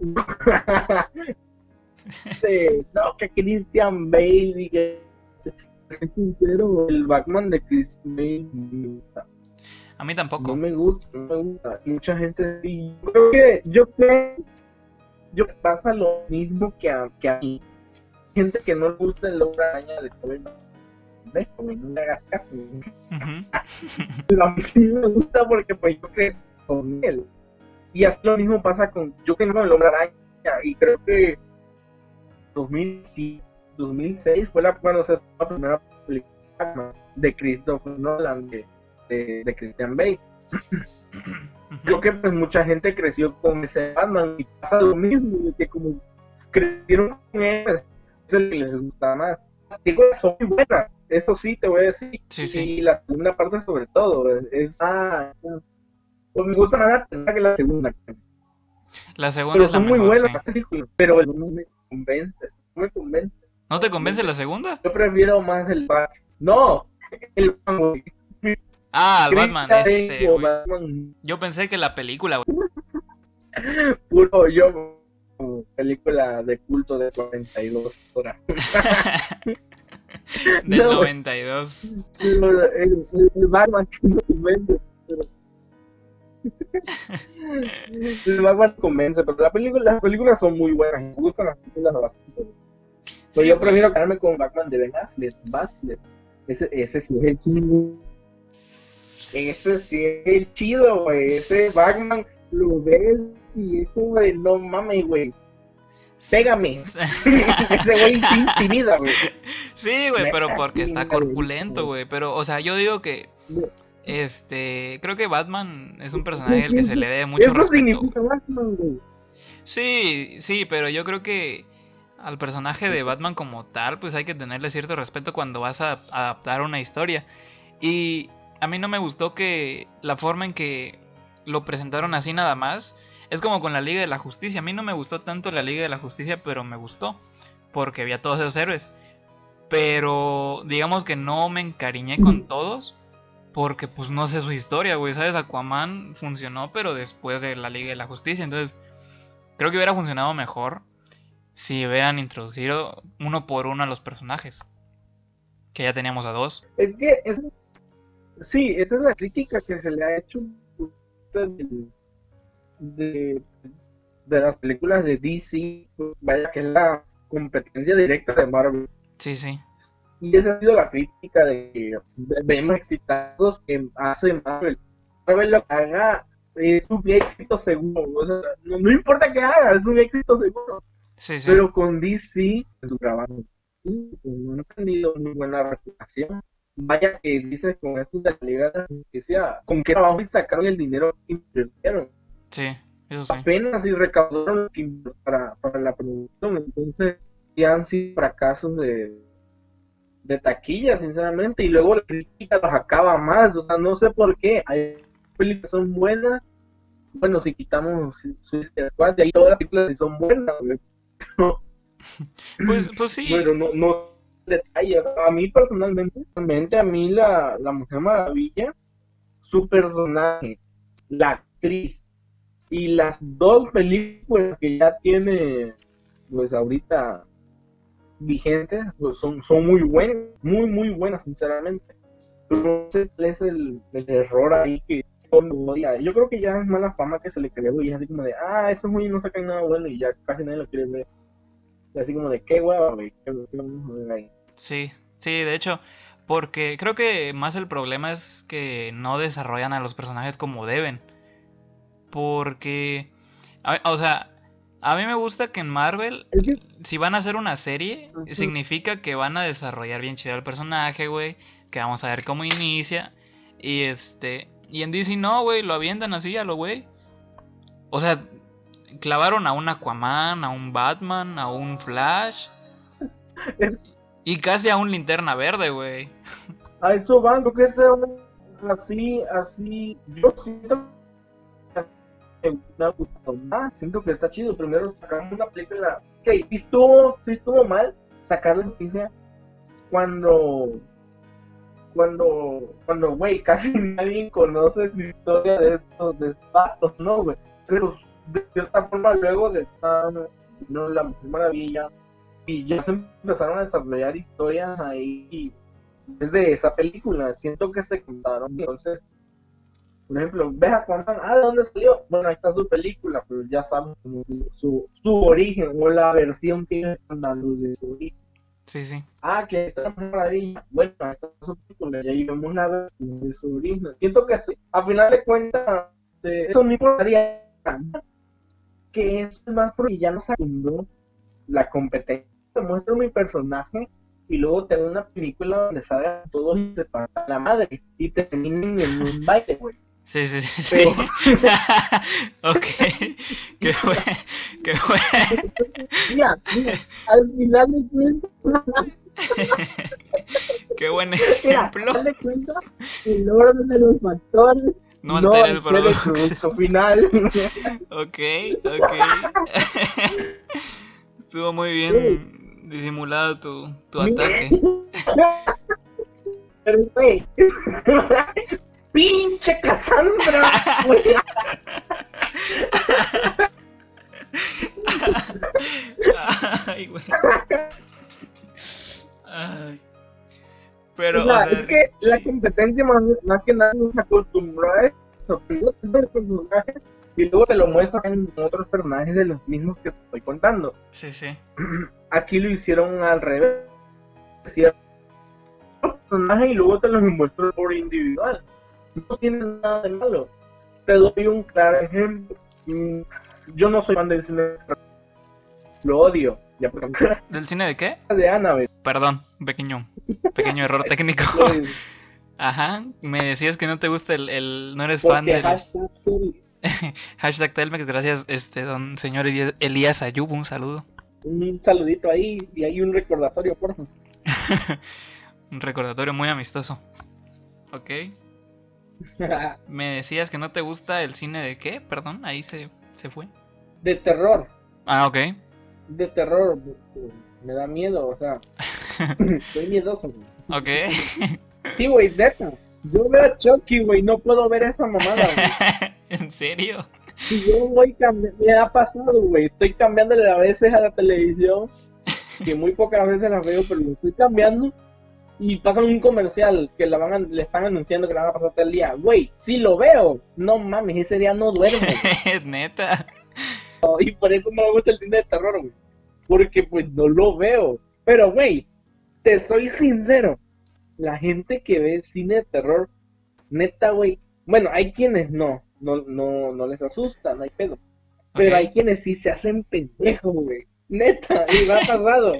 no no, que Christian Bale y que sincero, el Batman de Christian Bale me gusta. A mí tampoco. No me gusta, no me gusta. Mucha gente sí. Yo creo que, yo creo, yo pasa lo mismo que a, que a mí. Gente que no le gusta el hombre araña de Tobey Déjame, no me hagas caso. *laughs* Pero a mí sí me gusta porque pues yo crecí con él. Y así lo mismo pasa con yo que no el hombre araña. Y creo que 2006 fue la, bueno, la primera película de Christopher Nolan, de, de, Christian Bale. Creo que pues mucha gente creció con ese Batman y pasa lo mismo, que como crecieron con él, es les gusta más. Las películas son muy buenas, eso sí te voy a decir. Y la segunda parte sobre todo, es, ah, pues me gusta más la tercera que la segunda. La segunda pero es la son muy buenas las películas, pero me convence, no me convence. ¿No te convence la segunda? Yo prefiero más el Batman. No, el Batman, Ah, el Batman, ese, güey. Yo pensé que la película, güey. *laughs* Puro yo, película de culto de 42 horas. *laughs* Del no, 92. El, el, el, Batman que *laughs* no convence, pero el Batman convence, pero la película, las películas son muy buenas. Me gustan las películas bastante. Pero yo prefiero quedarme con Batman de Ben Affleck. Ese, ese sí es el chido. Ese sí es el chido, güey. Ese Batman lo ves y eso, güey, no mames, güey. Pégame. *laughs* ese güey intimida, güey. Sí, güey, pero porque está corpulento, güey. Pero, o sea, yo digo que este, creo que Batman es un personaje al que se le debe mucho Eso significa Batman, güey. Sí, sí, pero yo creo que al personaje de Batman como tal, pues hay que tenerle cierto respeto cuando vas a adaptar una historia. Y a mí no me gustó que la forma en que lo presentaron así nada más, es como con la Liga de la Justicia. A mí no me gustó tanto la Liga de la Justicia, pero me gustó, porque había todos esos héroes. Pero digamos que no me encariñé con todos porque pues no sé su historia, güey, ¿sabes? Aquaman funcionó, pero después de la Liga de la Justicia. Entonces, creo que hubiera funcionado mejor si hubieran introducido uno por uno a los personajes. Que ya teníamos a dos. Es que, es, sí, esa es la crítica que se le ha hecho de, de las películas de DC, vaya que es la competencia directa de Marvel. Sí, sí. Y esa ha sido la crítica de que vemos excitados que hace Marvel. Marvel lo que haga es un éxito seguro. O sea, no, importa qué haga, es un éxito seguro. Sí, sí. Pero con DC, su trabajo, no han tenido muy buena reputación. Vaya que dices con esto de la liga que sea, con qué trabajo y sacaron el dinero que invirtieron. Sí, eso sí. Apenas y recaudaron para, para la producción. Entonces, ya han sido fracasos de, de taquilla, sinceramente, y luego la crítica los acaba más, o sea, no sé por qué, hay películas que son buenas, bueno, si quitamos Suicide Squad, de ahí todas las películas son buenas, *laughs* pues, pues sí. Bueno, no, no detalles, a mí personalmente, realmente a mí la, la Mujer Maravilla, su personaje, la actriz, y las dos películas que ya tiene, pues ahorita vigentes pues son, son muy buenas, muy, muy buenas, sinceramente. Es el, error ahí que yo creo que ya es mala fama que se le creó y es así como de, ah, eso es muy, no sacan nada bueno y ya casi nadie lo quiere ver. Y así como de, qué hueva, güey, Sí, sí, de hecho, porque creo que más el problema es que no desarrollan a los personajes como deben. Porque, o sea, a mí me gusta que en Marvel, si van a hacer una serie, significa que van a desarrollar bien chido el personaje, güey. Que vamos a ver cómo inicia. Y este. Y en DC no, güey, lo avientan así a lo güey. O sea, clavaron a un Aquaman, a un Batman, a un Flash. y casi a un linterna verde, güey. A eso van, porque es así, así. Yo siento me ha gustado más. Siento que está chido. Primero sacamos una película. Si estuvo, estuvo mal sacar la noticia cuando. Cuando, cuando, güey, *laughs* casi nadie conoce su historia de estos despatos, ¿no, güey? Pero de cierta forma, luego de estar, no, la maravilla, y ya se empezaron a desarrollar historias ahí desde esa película. Siento que se contaron, entonces por ejemplo, ves a ah, ¿de dónde salió? Bueno, ahí está su película, pero ya sabes su, su origen o la versión que están dando de su origen. Sí, sí. Ah, que está maravilla. Bueno, ahí está su película, ya vemos la versión de su origen. Siento que sí. A final de cuentas, eh, eso me importaría que es más porque ya nos secundó la competencia. Muestro mi personaje y luego tengo una película donde salgan todos y se partan la madre y terminen en un baile, güey. Sí, sí, sí. sí. *laughs* ok. Qué bueno. Qué bueno. Mira, mira, al final de cuentas. Qué buen ejemplo. Mira, al de cuenta, el orden de los factores. No altera el producto. final. ok, ok. Estuvo muy bien disimulado tu, tu ataque. Pero, pinche Cassandra. *laughs* Ay, güey. Ay. Pero, o es que la competencia más, más que nada nos acostumbró a eso. y luego te lo muestran en otros personajes de los mismos que te estoy contando. Sí, sí. *clears throat* Aquí lo hicieron al revés. Cierto personaje y luego te los muestran por individual no tiene nada de malo. Te doy un claro ejemplo. Mm, yo no soy fan del cine. Lo odio. *laughs* ¿Del cine de qué? De Annabelle. Perdón, pequeño, pequeño error *laughs* técnico. Ajá, me decías que no te gusta el, el no eres fan del hashtag, *laughs* hashtag Telmex, gracias este don señor Elías Ayub, un saludo. Un saludito ahí y hay un recordatorio, por favor. un recordatorio muy amistoso. Ok. *laughs* Me decías que no te gusta el cine de qué, perdón, ahí se, se fue. De terror. Ah, ok. De terror, me da miedo, o sea, *laughs* estoy miedoso. Ok. *laughs* sí, güey, neta. Yo veo a Chucky, güey, no puedo ver esa mamada, ¿En serio? Si yo voy cambiando, me ha pasado, güey, estoy cambiándole a veces a la televisión, que muy pocas veces la veo, pero lo estoy cambiando y pasan un comercial que la van le están anunciando que la van a pasar todo el día. Güey, sí lo veo. No mames, ese día no duermo. Es *laughs* neta. Y por eso no me gusta el cine de terror, güey. Porque pues no lo veo. Pero, güey, te soy sincero. La gente que ve cine de terror, neta, güey. Bueno, hay quienes no. no, no, no les asusta, no hay pedo. Pero hay quienes sí se hacen pendejos, güey. Neta, y me ha pasado.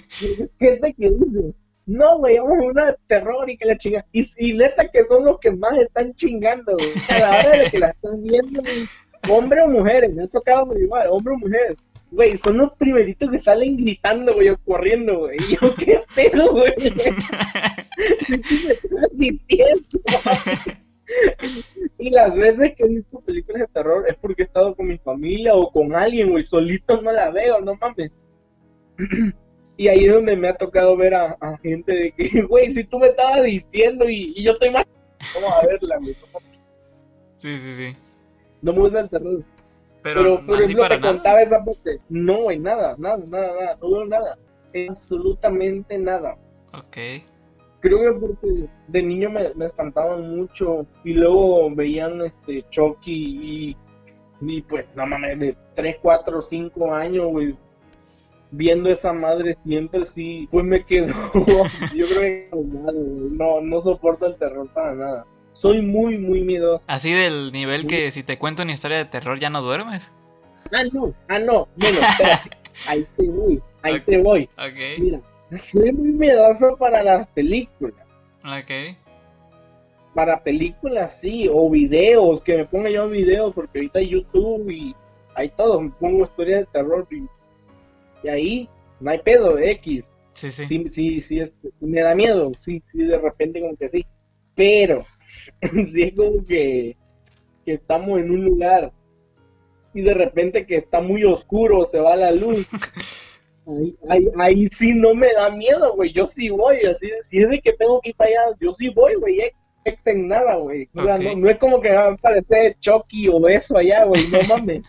*laughs* Gente que dice, no, güey, vamos a una terror y que la chinga. Y, y, neta que son los que más están chingando, güey. A la hora de que la están viendo, hombre o mujeres, me ha tocado igual, hombre o mujeres. Güey, son los primeritos que salen gritando, güey, o corriendo, güey. Y yo, ¿qué pedo, güey? *laughs* *laughs* y las veces que he visto películas de terror es porque he estado con mi familia o con alguien, güey, solito no la veo, no mames. *clears throat* y ahí es donde me ha tocado ver a, gente de que, *laughs* güey, si tú me estabas diciendo y, yo estoy más... Vamos a verla, güey. Sí, sí, sí. No me gusta el terror. Pero, por ejemplo, te contaba esa parte. No, güey, nada, nada, nada, nada, no veo nada. Absolutamente nada. Ok. Creo que porque de niño me, me espantaban mucho y luego veían este Chucky y, y pues, no mames, de 3, 4, 5 años, güey, viendo esa madre siempre sí, pues me quedó, *laughs* yo creo que no, no soporto el terror para nada. Soy muy, muy miedoso. Así del nivel que si te cuento una historia de terror ya no duermes. Ah, no, ah, no, bueno, *laughs* ahí te voy, ahí te voy. Ok. Mira, soy muy miedoso para las películas. Ok. Para películas sí, o videos, que me ponga yo videos, porque ahorita hay YouTube y hay todo, me pongo historias de terror y, y ahí no hay pedo, X. Sí, sí. Sí, sí, sí, me da miedo, sí, sí, de repente como que sí. Pero, *laughs* si es como que, que estamos en un lugar y de repente que está muy oscuro, se va la luz. *laughs* Ahí, ahí, sí no me da miedo, güey. Yo sí voy, así, si es de que tengo que ir para allá, yo sí voy, güey. En nada, güey. no, es como que va a aparecer Chucky o eso allá, güey. No mames.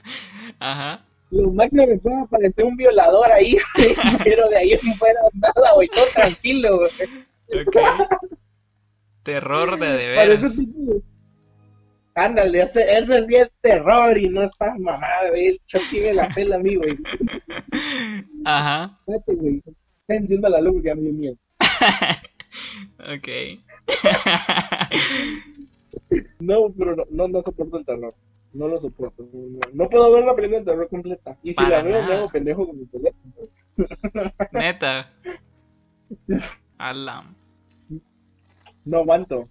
*laughs* Ajá. Lo más que puede aparecer un violador ahí, *laughs* güey. Pero de ahí no fuera nada, güey. Todo tranquilo, güey. Okay. Terror de deber. Ándale, ese, ese sí es terror y no está mamada, güey. Chucky me la pela a mí, güey. Ajá. Vete, güey. Está enciendo la luz que me dio miedo. ok. *laughs* no, pero no, no, no, soporto el terror. No lo soporto. No, puedo ver la película de terror completa. Y si la veo, me hago pendejo con mi teléfono. *laughs* Neta. *laughs* Alam. No aguanto.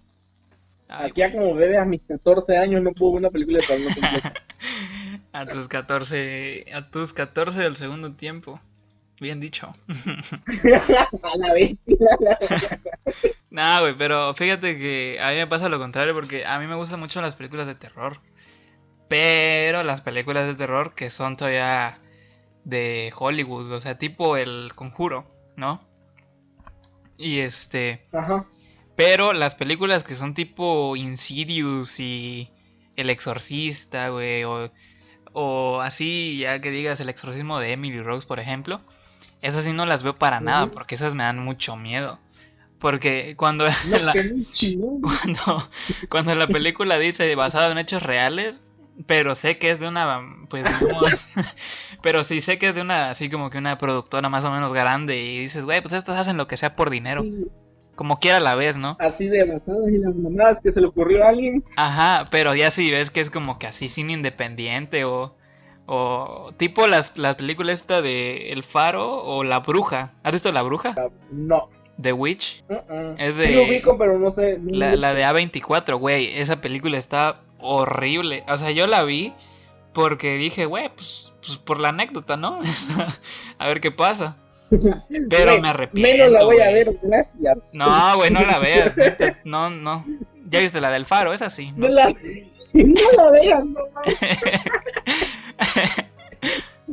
Aquí a como bebé a mis 14 años no puedo ver una película de terror completa. *laughs* a tus 14, a tus 14 del segundo tiempo. Bien dicho. a la vez. nah, güey, pero fíjate que a mí me pasa lo contrario porque a mí me gustan mucho las películas de terror. Pero las películas de terror que son todavía de Hollywood, o sea, tipo El Conjuro, ¿no? Y este... Ajá. Pero las películas que son tipo Insidious y El Exorcista, güey, o, así, ya que digas El Exorcismo de Emily Rose, por ejemplo, esas sí no las veo para nada, porque esas me dan mucho miedo. Porque cuando, *laughs* la, cuando, cuando la película dice basada en hechos reales, pero sé que es de una, pues digamos, *laughs* pero sí sé que es de una, así como que una productora más o menos grande y dices, güey, pues estos hacen lo que sea por dinero como quiera la vez, ¿no? Así de basadas y las mamadas que se le ocurrió a alguien. Ajá, pero ya si ves que es como que así sin independiente o o tipo las la película esta de El Faro o La Bruja. ¿Has visto La Bruja? No. The Witch. Es de. Sí lo ubico, pero no sé. la, la, de A24, güey. Esa película está horrible. O sea, yo la vi porque dije, güey, pues, pues por la anécdota, ¿no? *laughs* a ver qué pasa. Pero me arrepiento. Menos la voy a ver, gracias. No, güey, no la veas. No, no. Ya viste la del faro, es así. No, la, *laughs* no la veas, no.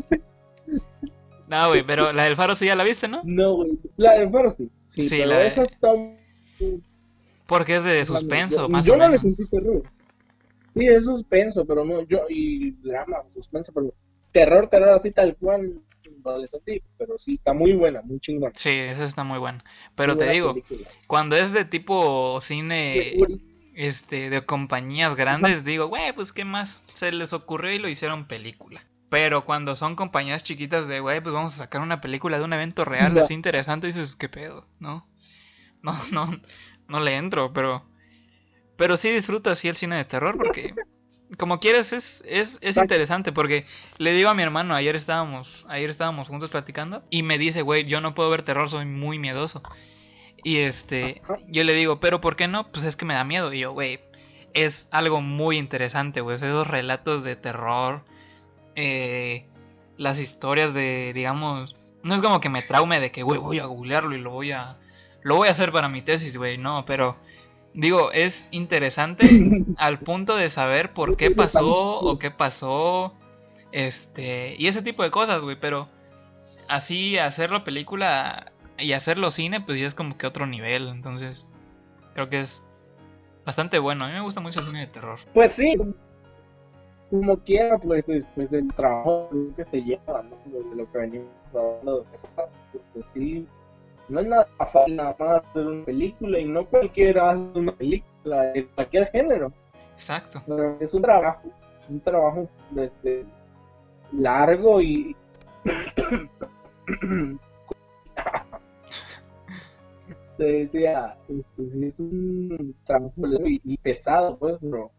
*laughs* no, güey, pero la del faro sí ya la viste, ¿no? No, güey. La del faro sí. Sí, sí la esa está... Porque es de suspenso, más o menos. Yo no le sentí terror. Sí, es suspenso, pero no, yo, y drama, suspenso, pero terror, terror así tal cual, pero sí, está muy buena, muy chingona. Sí, esa está muy buena. Pero te digo, cuando es de tipo cine este de compañías grandes, digo, güey, pues qué más se les ocurrió y lo hicieron película. Pero cuando son compañías chiquitas de, güey, pues vamos a sacar una película de un evento real así interesante, dices, ¿qué pedo? ¿No? No, *laughs* no, no le entro, pero... Pero sí disfruto así el cine de terror porque como quieres, es, es, es interesante porque le digo a mi hermano, ayer estábamos, ayer estábamos juntos platicando y me dice, güey, yo no puedo ver terror, soy muy miedoso. Y este, yo le digo, pero ¿por qué no? Pues es que me da miedo. Y yo, güey, es algo muy interesante, güey. Esos relatos de terror, eh, las historias de, digamos, no es como que me traume de que, güey, voy a googlearlo y lo voy a, lo voy a hacer para mi tesis, güey. No, pero digo, es interesante *laughs* al punto de saber por qué pasó o qué pasó, este, y ese tipo de cosas, güey. Pero así hacerlo película y hacerlo cine, pues ya es como que otro nivel. Entonces, creo que es bastante bueno. A mí me gusta mucho el cine de terror. Pues sí, como quiera, pues, pues el trabajo que se lleva, ¿no? De lo que venimos hablando, pues sí, no es nada fácil nada más hacer una película y no cualquiera hace una película de cualquier género. Exacto. es un trabajo, un trabajo desde largo y *coughs* decía, este, es un trabajo y, pesado, pues, pero,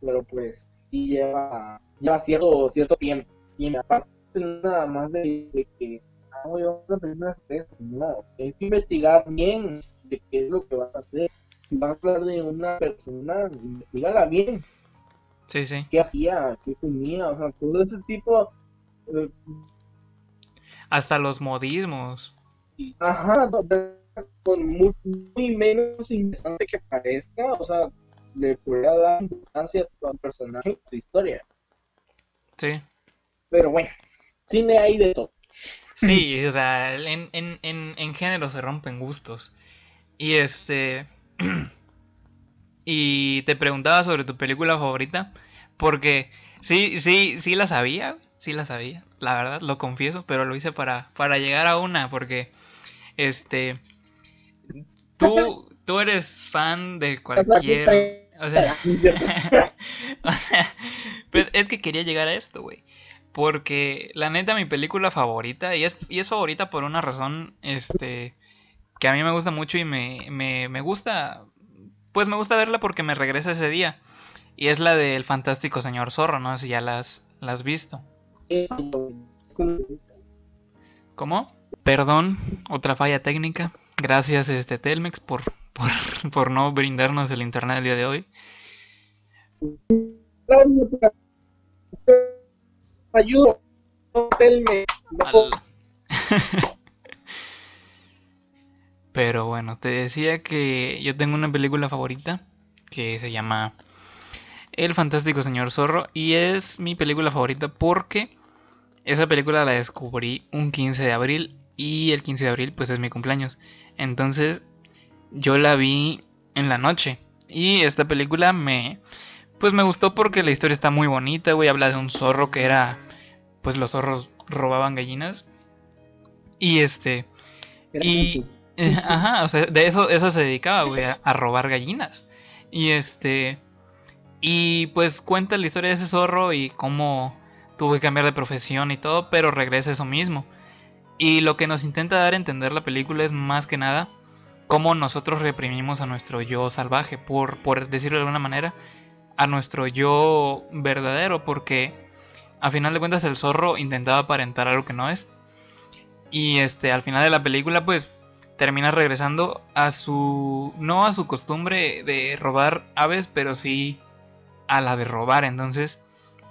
pero pues sí lleva, lleva cierto, cierto tiempo. Y aparte nada más de, que a una no, hay que investigar bien de qué es lo que vas a hacer. Si vas a hablar de una persona, investigala bien. Sí, sí. ¿Qué hacía? ¿Qué comía? O sea, todo ese tipo... Eh, Hasta los modismos. Ajá, con muy, menos interesante que parezca, o sea, le puede dar importancia a tu personaje y tu historia. Sí. Pero bueno, cine hay de todo. Sí, o sea, en, en, en, en género se rompen gustos. Y este. *clears throat* y te preguntaba sobre tu película favorita. Porque sí, sí, sí la sabía. Sí la sabía, la verdad, lo confieso. Pero lo hice para, para llegar a una. Porque. Este tú, tú eres fan de cualquier... O sea, *laughs* o sea, pues es que quería llegar a esto, güey. Porque la neta, mi película favorita, y es, y es favorita por una razón, este, que a mí me gusta mucho y me, me, me gusta, pues me gusta verla porque me regresa ese día. Y es la del fantástico señor zorro, no sé si ya las, las has visto. ¿Cómo? Perdón, otra falla técnica. Gracias este Telmex por, por, *laughs* no brindarnos el internet el día de hoy. Ayuda, Telmex. *laughs* Pero bueno, te decía que yo tengo una película favorita que se llama El fantástico señor zorro y es mi película favorita porque esa película la descubrí un 15 de abril y el 15 de abril pues es mi cumpleaños. Entonces yo la vi en la noche y esta película me pues me gustó porque la historia está muy bonita, güey, habla de un zorro que era pues los zorros robaban gallinas y este y *laughs* ajá, o sea, de eso eso se dedicaba, güey, a, a robar gallinas. Y este y pues cuenta la historia de ese zorro y cómo tuvo que cambiar de profesión y todo, pero regresa a eso mismo. Y lo que nos intenta dar a entender la película es más que nada cómo nosotros reprimimos a nuestro yo salvaje, por, por decirlo de alguna manera, a nuestro yo verdadero, porque a final de cuentas el zorro intentaba aparentar algo que no es. Y este, al final de la película, pues termina regresando a su. no a su costumbre de robar aves, pero sí a la de robar. Entonces,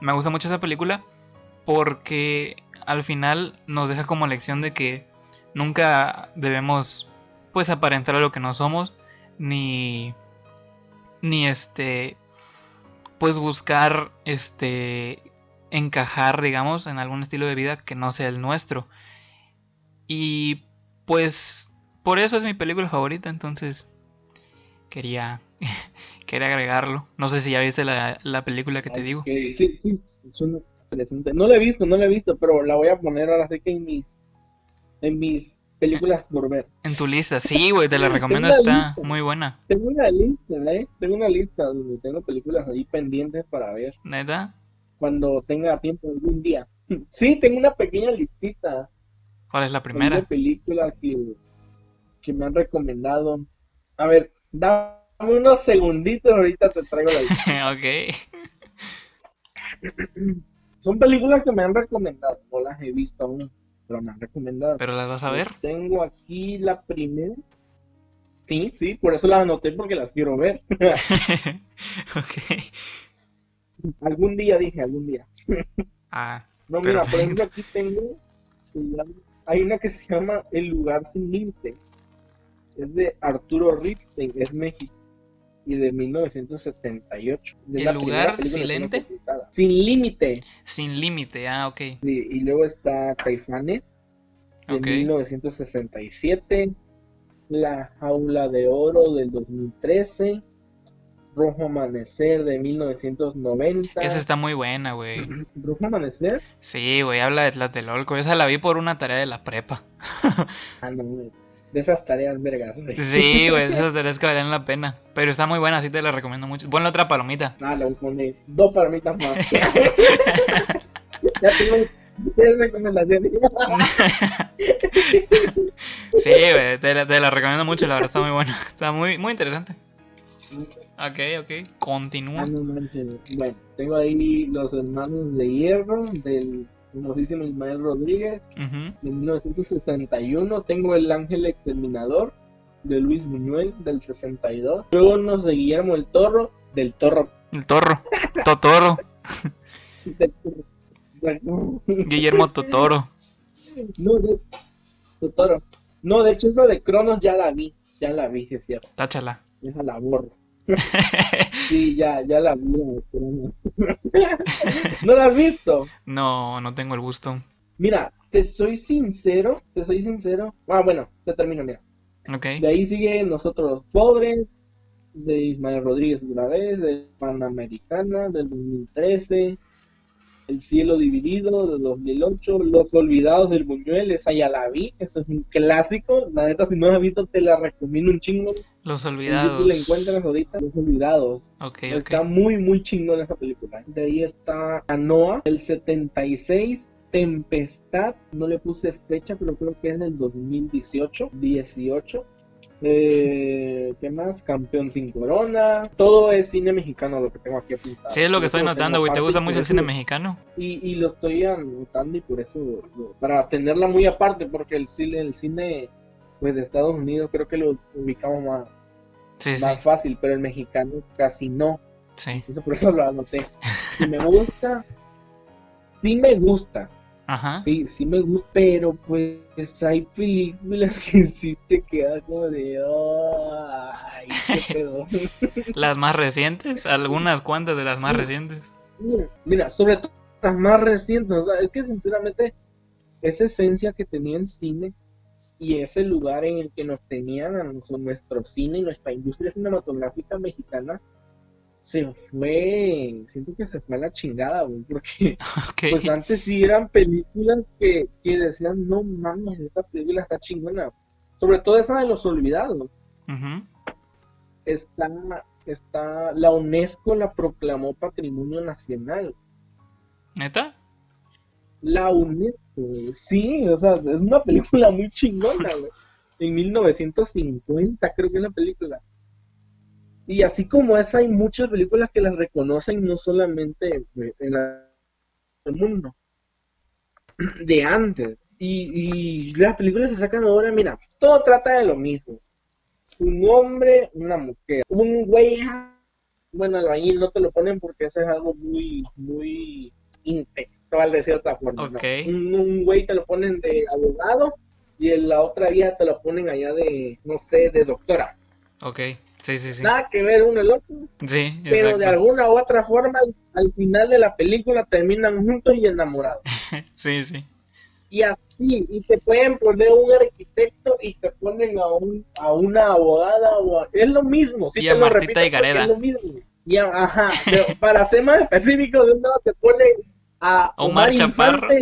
me gusta mucho esa película porque al final nos deja como lección de que nunca debemos pues aparentar a lo que no somos ni ni este pues buscar este encajar digamos en algún estilo de vida que no sea el nuestro. Y pues por eso es mi película favorita entonces quería *laughs* quería agregarlo. No sé si ya viste la, película que te digo. sí, sí, no la he visto, no la he visto, pero la voy a poner ahora sí que en mis, en mis películas por ver. En tu lista, sí, güey, te la *laughs* recomiendo, está muy buena. Tengo una lista, ¿eh? Tengo una lista donde tengo películas ahí pendientes para ver. ¿Neta? Cuando tenga tiempo algún día. *laughs* Sí, tengo una pequeña listita. ¿Cuál es la primera? Una película que, que me han recomendado. A ver, dame unos segunditos, ahorita te traigo la lista. *laughs* ok. *clears throat* Son películas que me han recomendado, no las he visto aún, pero recomendado. ¿Pero las vas a ver? Tengo aquí la primera. Sí, sí, por eso las anoté porque las quiero ver. *laughs* ok. Algún día dije, algún día. ah. No, mira, por ejemplo, aquí tengo. Hay una que se llama El lugar sin límite. Es de Arturo Ripstein, es México y de 1978. ¿El lugar silente? Sin límite. Sin límite, ah, ok. y luego está Caifanes, de 1967. La jaula de oro del 2013. Rojo Amanecer de 1990. Esa está muy buena, güey. *clears throat* ¿Rojo Amanecer? Sí, güey, habla de Tlatelolco. Esa la vi por una tarea de la prepa. *laughs* ah, no, güey de esas tareas vergas. Sí, güey, esas tareas que valen la pena. Pero está muy buena, sí te la recomiendo mucho. Ponle otra palomita. *laughs* Ah, le pone dos palomitas más. *laughs* ya tengo tres recomendaciones. sí, güey, te la, te la recomiendo mucho, la verdad está muy buena. Está muy, muy interesante. Ok, ok, continúa. Ah, bueno, tengo ahí los hermanos de hierro del famosísimo Ismael Rodríguez, de 1961. Tengo El Ángel Exterminador, de Luis Buñuel, del 62. Luego nos de Guillermo el Toro, del Torro. El Torro, Totoro. *laughs* Guillermo Totoro. No, de, Totoro. No, de hecho, eso de Cronos ya la vi. Ya la vi, es cierto. Táchala. Esa la borro. Sí, ya, ya la vi. *laughs* ¿No la has visto? No, no tengo el gusto. Mira, te soy sincero, te soy sincero. Ah, bueno, te termino, mira. Okay. De ahí sigue Nosotros Pobres, de Ismael Rodríguez otra vez, de Panamericana, del 2013, el cielo dividido de 2008, Los olvidados del Buñuel, esa ya la vi, eso es un clásico, la neta si no la has visto te la recomiendo un chingo. Los olvidados. la encuentras ahorita, Los olvidados. está muy muy chingón esa película. De ahí está Anoa, el 76, Tempestad, no le puse fecha, pero creo que es del 2018, 18. Eh, ¿Qué más? Campeón sin corona. Todo es cine mexicano lo que tengo aquí apuntado. Sí, es lo que estoy notando, güey. ¿Te gusta mucho el cine mexicano? Y, lo estoy anotando y por eso, para tenerla muy aparte, porque el cine, el cine pues de Estados Unidos creo que lo ubicamos más, más fácil, pero el mexicano casi no. Sí. Eso por eso lo anoté. Si me gusta, sí me gusta Ajá. Sí, sí me gusta, pero pues hay películas que *laughs* sí te quedan como de... Ay, qué pedo. *laughs* ¿Las más recientes? ¿Algunas cuantas de las más recientes? Mira, sobre todo las más recientes, es que sinceramente esa esencia que tenía el cine y ese lugar en el que nos tenían a nuestro cine y nuestra industria cinematográfica mexicana, se fue, siento que se fue a la chingada, güey, porque *laughs* *laughs* pues antes sí eran películas que, que decían, no mames, esta película está chingona, sobre todo esa de los olvidados. Está, está, la UNESCO la proclamó Patrimonio Nacional. ¿Neta? La UNESCO, sí, o sea, es una película muy chingona, *laughs* güey. En 1950 creo que es la película. Y así como esa, hay muchas películas que las reconocen no solamente en el mundo, *clears throat* de antes. Y, las películas que sacan ahora, mira, todo trata de lo mismo. Un hombre, una mujer, un güey, bueno, ahí no te lo ponen porque eso es algo muy, muy intextual de cierta forma. Un, güey te lo ponen de abogado y en la otra vía te lo ponen allá de, no sé, de doctora. Ok. Sí, sí, sí. Nada que ver uno el otro. Sí, Pero de alguna u otra forma, al, final de la película terminan juntos y enamorados. *laughs* sí, sí. Y así, y te pueden poner un arquitecto y te ponen a, un, a una abogada o es lo mismo. Sí y a Martita y Gareda. Es lo mismo. Y ajá, pero para ser más específico, de un lado te ponen a Omar, Omar Chaparro. *laughs*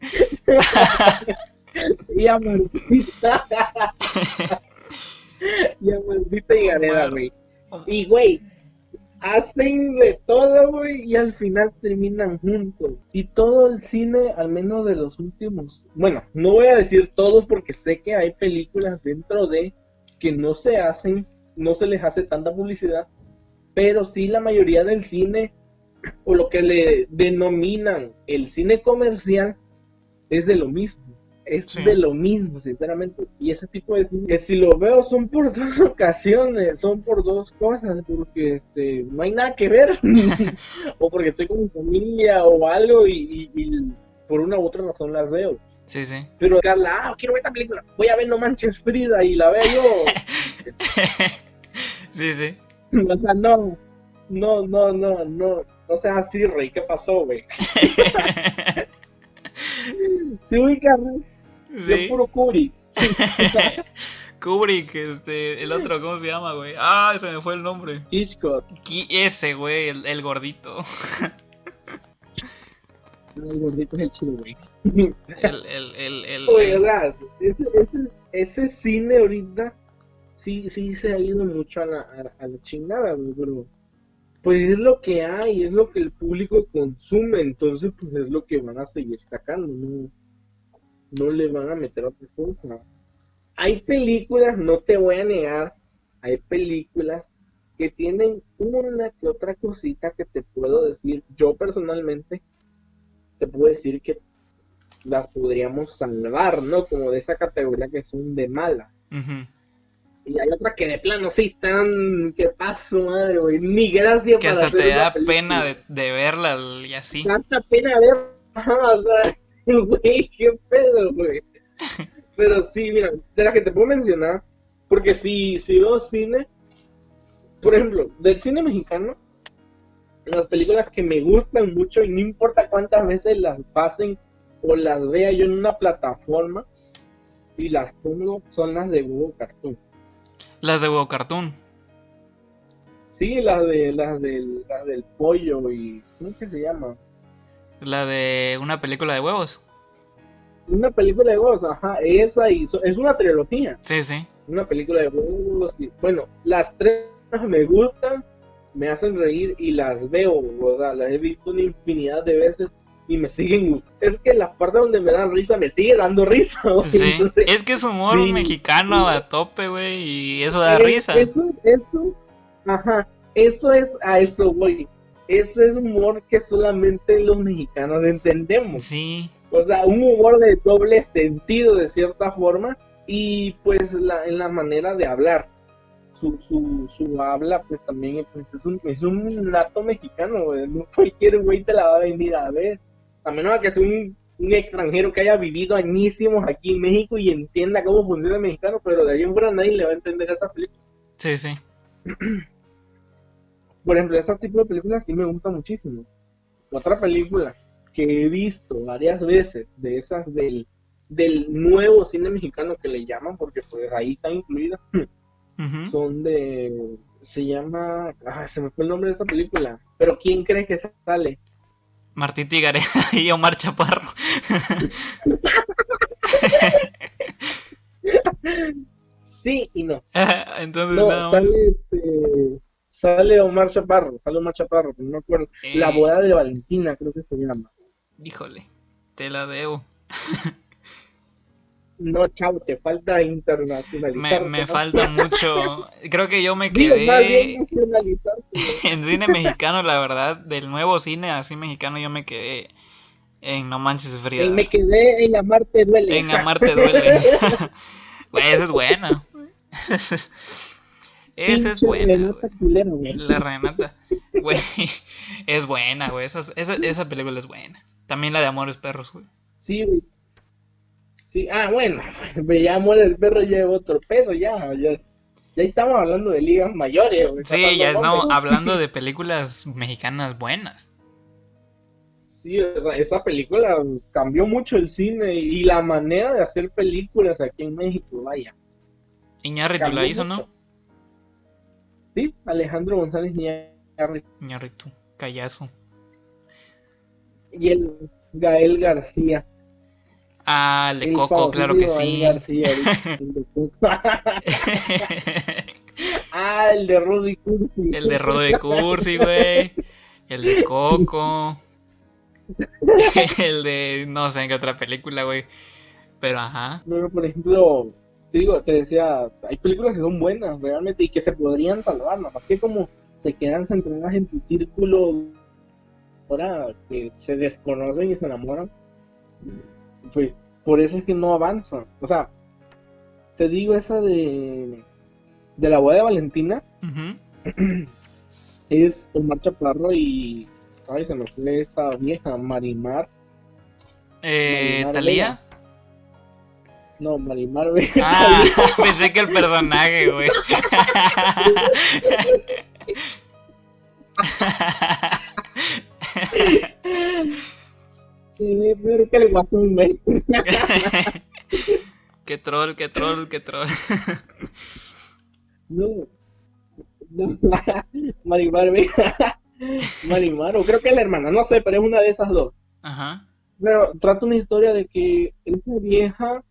*laughs* *laughs* *laughs* y a Martita. y a Martita y Gareda, güey. Y, güey, hacen de todo, güey, y al final terminan juntos. Y todo el cine, al menos de los últimos. Bueno, no voy a decir todos porque sé que hay películas dentro de que no se hacen, no se les hace tanta publicidad. pero sí la mayoría del cine, o lo que le denominan el cine comercial, es de lo mismo. Es de lo mismo, sinceramente. Y ese tipo de cine, que si lo veo son por *laughs* dos ocasiones, son por dos cosas, porque este, no hay nada que ver, *laughs* o porque estoy con mi familia o algo y, por una u otra razón las veo. Sí, sí. Pero Carla, ah, quiero ver esta película, voy a ver No Manches Frida y la veo yo. *laughs* sí, sí. O sea, no, no, no, no, no, no seas así, Rey, ¿qué pasó, güey? sí, ubicas, Sí. puro Kubrick. *laughs* Kubrick, este, el otro, ¿cómo se llama, güey? Ah, se me fue el nombre. Hitchcock. Ese, güey, el, el gordito. *laughs* el gordito es el chido, güey. El, el, el, el, ese, ese, ese, cine ahorita sí, sí se ha ido mucho a la, a, la chingada, güey, pero pues es lo que hay, es lo que el público consume, entonces pues es lo que van a seguir sacando, ¿no? No le van a meter otra cosa. Hay películas, no te voy a negar, hay películas que tienen una que otra cosita que te puedo decir. Yo personalmente te puedo decir que las podríamos salvar, ¿no? Como de esa categoría que son de mala. Y hay otras que de plano sí están, ¿qué paso, madre, güey? Ni gracias Que hasta te da pena de, de, verla y así. Tanta pena verla, o sea, *laughs* Güey, qué pedo, güey. Pero sí, mira, de las que te puedo mencionar, porque si, si veo cine, por ejemplo, del cine mexicano, las películas que me gustan mucho y no importa cuántas veces las pasen o las vea yo en una plataforma y las pongo, son las de Hugo Cartoon. Las de Hugo Cartoon. Sí, las de las del, las del pollo y ¿cómo que se llama? La de una película de huevos. Una película de huevos, ajá, esa y es una trilogía. Sí, sí. Una película de huevos. Y, bueno, las tres me gustan, me hacen reír y las veo, o sea, las he visto una infinidad de veces y me siguen gustando. Es que la parte donde me dan risa me sigue dando risa. Sí, es que es humor mexicano a tope, güey, y eso da risa. Eso, eso, ajá, eso es a eso, güey ese es humor que solamente los mexicanos entendemos. Sí. O sea, un humor de doble sentido de cierta forma y pues la, en la manera de hablar. Su, su, su habla pues también pues, es, un, es un nato mexicano, güey. No cualquier güey te la va a venir a ver. A menos que sea un, un extranjero que haya vivido añísimos aquí en México y entienda cómo funciona el mexicano, pero de ahí en fuera nadie le va a entender esa película. Sí, sí. *clears throat* Por ejemplo, ese tipo de películas sí me gusta muchísimo. Otra película que he visto varias veces de esas del, del nuevo cine mexicano que le llaman, porque pues ahí está incluida, son de... Se llama... Ah, se me fue el nombre de esta película. Pero ¿quién cree que sale? Martín Tigare *laughs* y Omar Chaparro. *laughs* sí y no. *laughs* Entonces, no, sale este, Sale Omar Chaparro, sale Omar Chaparro, no me acuerdo. La eh. boda de Valentina, creo que se llama. Híjole, te la debo. No, chavo, te falta internacionalizar. Me, me falta *laughs* mucho. Creo que yo me quedé en cine mexicano, la verdad, del nuevo cine así mexicano, yo me quedé en No Manches Frida. me quedé en Amarte Duele. En Amarte Duele. *laughs* Güey, esa es buena. *laughs* Esa es buena. La Renata. Güey, *laughs* es buena, güey. Esa, esa, esa, película es buena. También la de Amores Perros, güey. Sí, güey. Sí, ah, bueno. *laughs* Ya Amores Perros ya otro pedo, ya. Ya, ya estamos hablando de ligas mayores, güey. Sí, ya estamos hablando *laughs* de películas mexicanas buenas. Sí, esa película cambió mucho el cine y la manera de hacer películas aquí en México, vaya. Iñárritu la hizo, ¿no? Sí, Alejandro González Iñárritu. Iñárritu, callazo. Y el Gael García. Ah, el de Coco, claro que sí. García, el, *laughs* ah, el de Rudy Cursi. El de Rudy Cursi, güey. El de Coco. *laughs* el de no sé en qué otra película, güey. Pero ajá. Bueno, por ejemplo, te digo, te decía, hay películas que son buenas realmente y que se podrían salvar, nada más que como se quedan centradas en tu círculo ahora que se desconocen y se enamoran, pues por eso es que no avanzan. O sea, te digo esa de, de la boda de Valentina, *clears throat* es Omar Chaparro y, ay, se me fue esta vieja, Marimar. Eh, ¿Talía? No, Marimar Ah, *laughs* pensé que el personaje, güey. sí, pero que le un Qué troll, qué troll, qué troll. no, no, Marimar, Marimar, o creo que es la hermana, no sé, pero es una de esas dos. Ajá. Pero trata una historia de que esa vieja,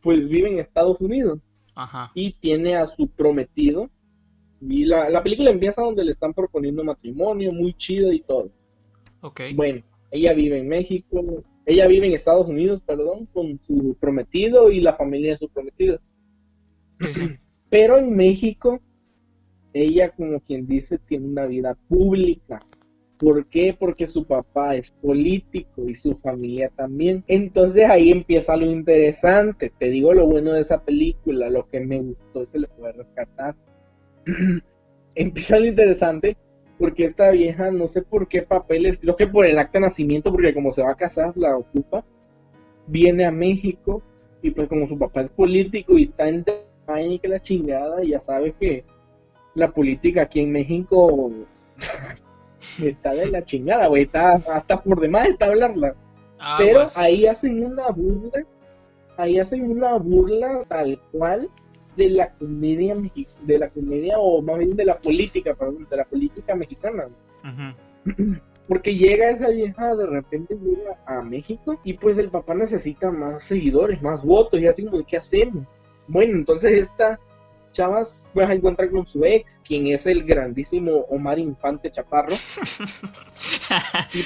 pues vive en Estados Unidos. Ajá. Y tiene a su prometido. Y la, la película empieza donde le están proponiendo matrimonio, muy chido y todo. Ok. Bueno, ella vive en México, ella vive en Estados Unidos, perdón, con su prometido y la familia de su prometido. Pero en México, ella, como quien dice, tiene una vida pública. ¿Por qué? Porque su papá es político y su familia también. Entonces ahí empieza lo interesante. Te digo lo bueno de esa película, lo que me gustó se le puede rescatar. *clears throat* empieza lo interesante porque esta vieja, no sé por qué papeles, creo que por el acta de nacimiento, porque como se va a casar, la ocupa, viene a México y pues como su papá es político y está en y que la chingada, ya sabe que la política aquí en México *laughs* está de la chingada, güey, está hasta por demás está hablarla. Ah, Pero pues. ahí hacen una burla, ahí hacen una burla tal cual de la comedia de la comedia o más bien de la política, perdón, de la política mexicana. Porque llega esa vieja, de repente llega a México y pues el papá necesita más seguidores, más votos y así como, ¿qué hacemos? Bueno, entonces esta chavas pues a encontrar con su ex, quien es el grandísimo Omar Infante Chaparro. *laughs* y,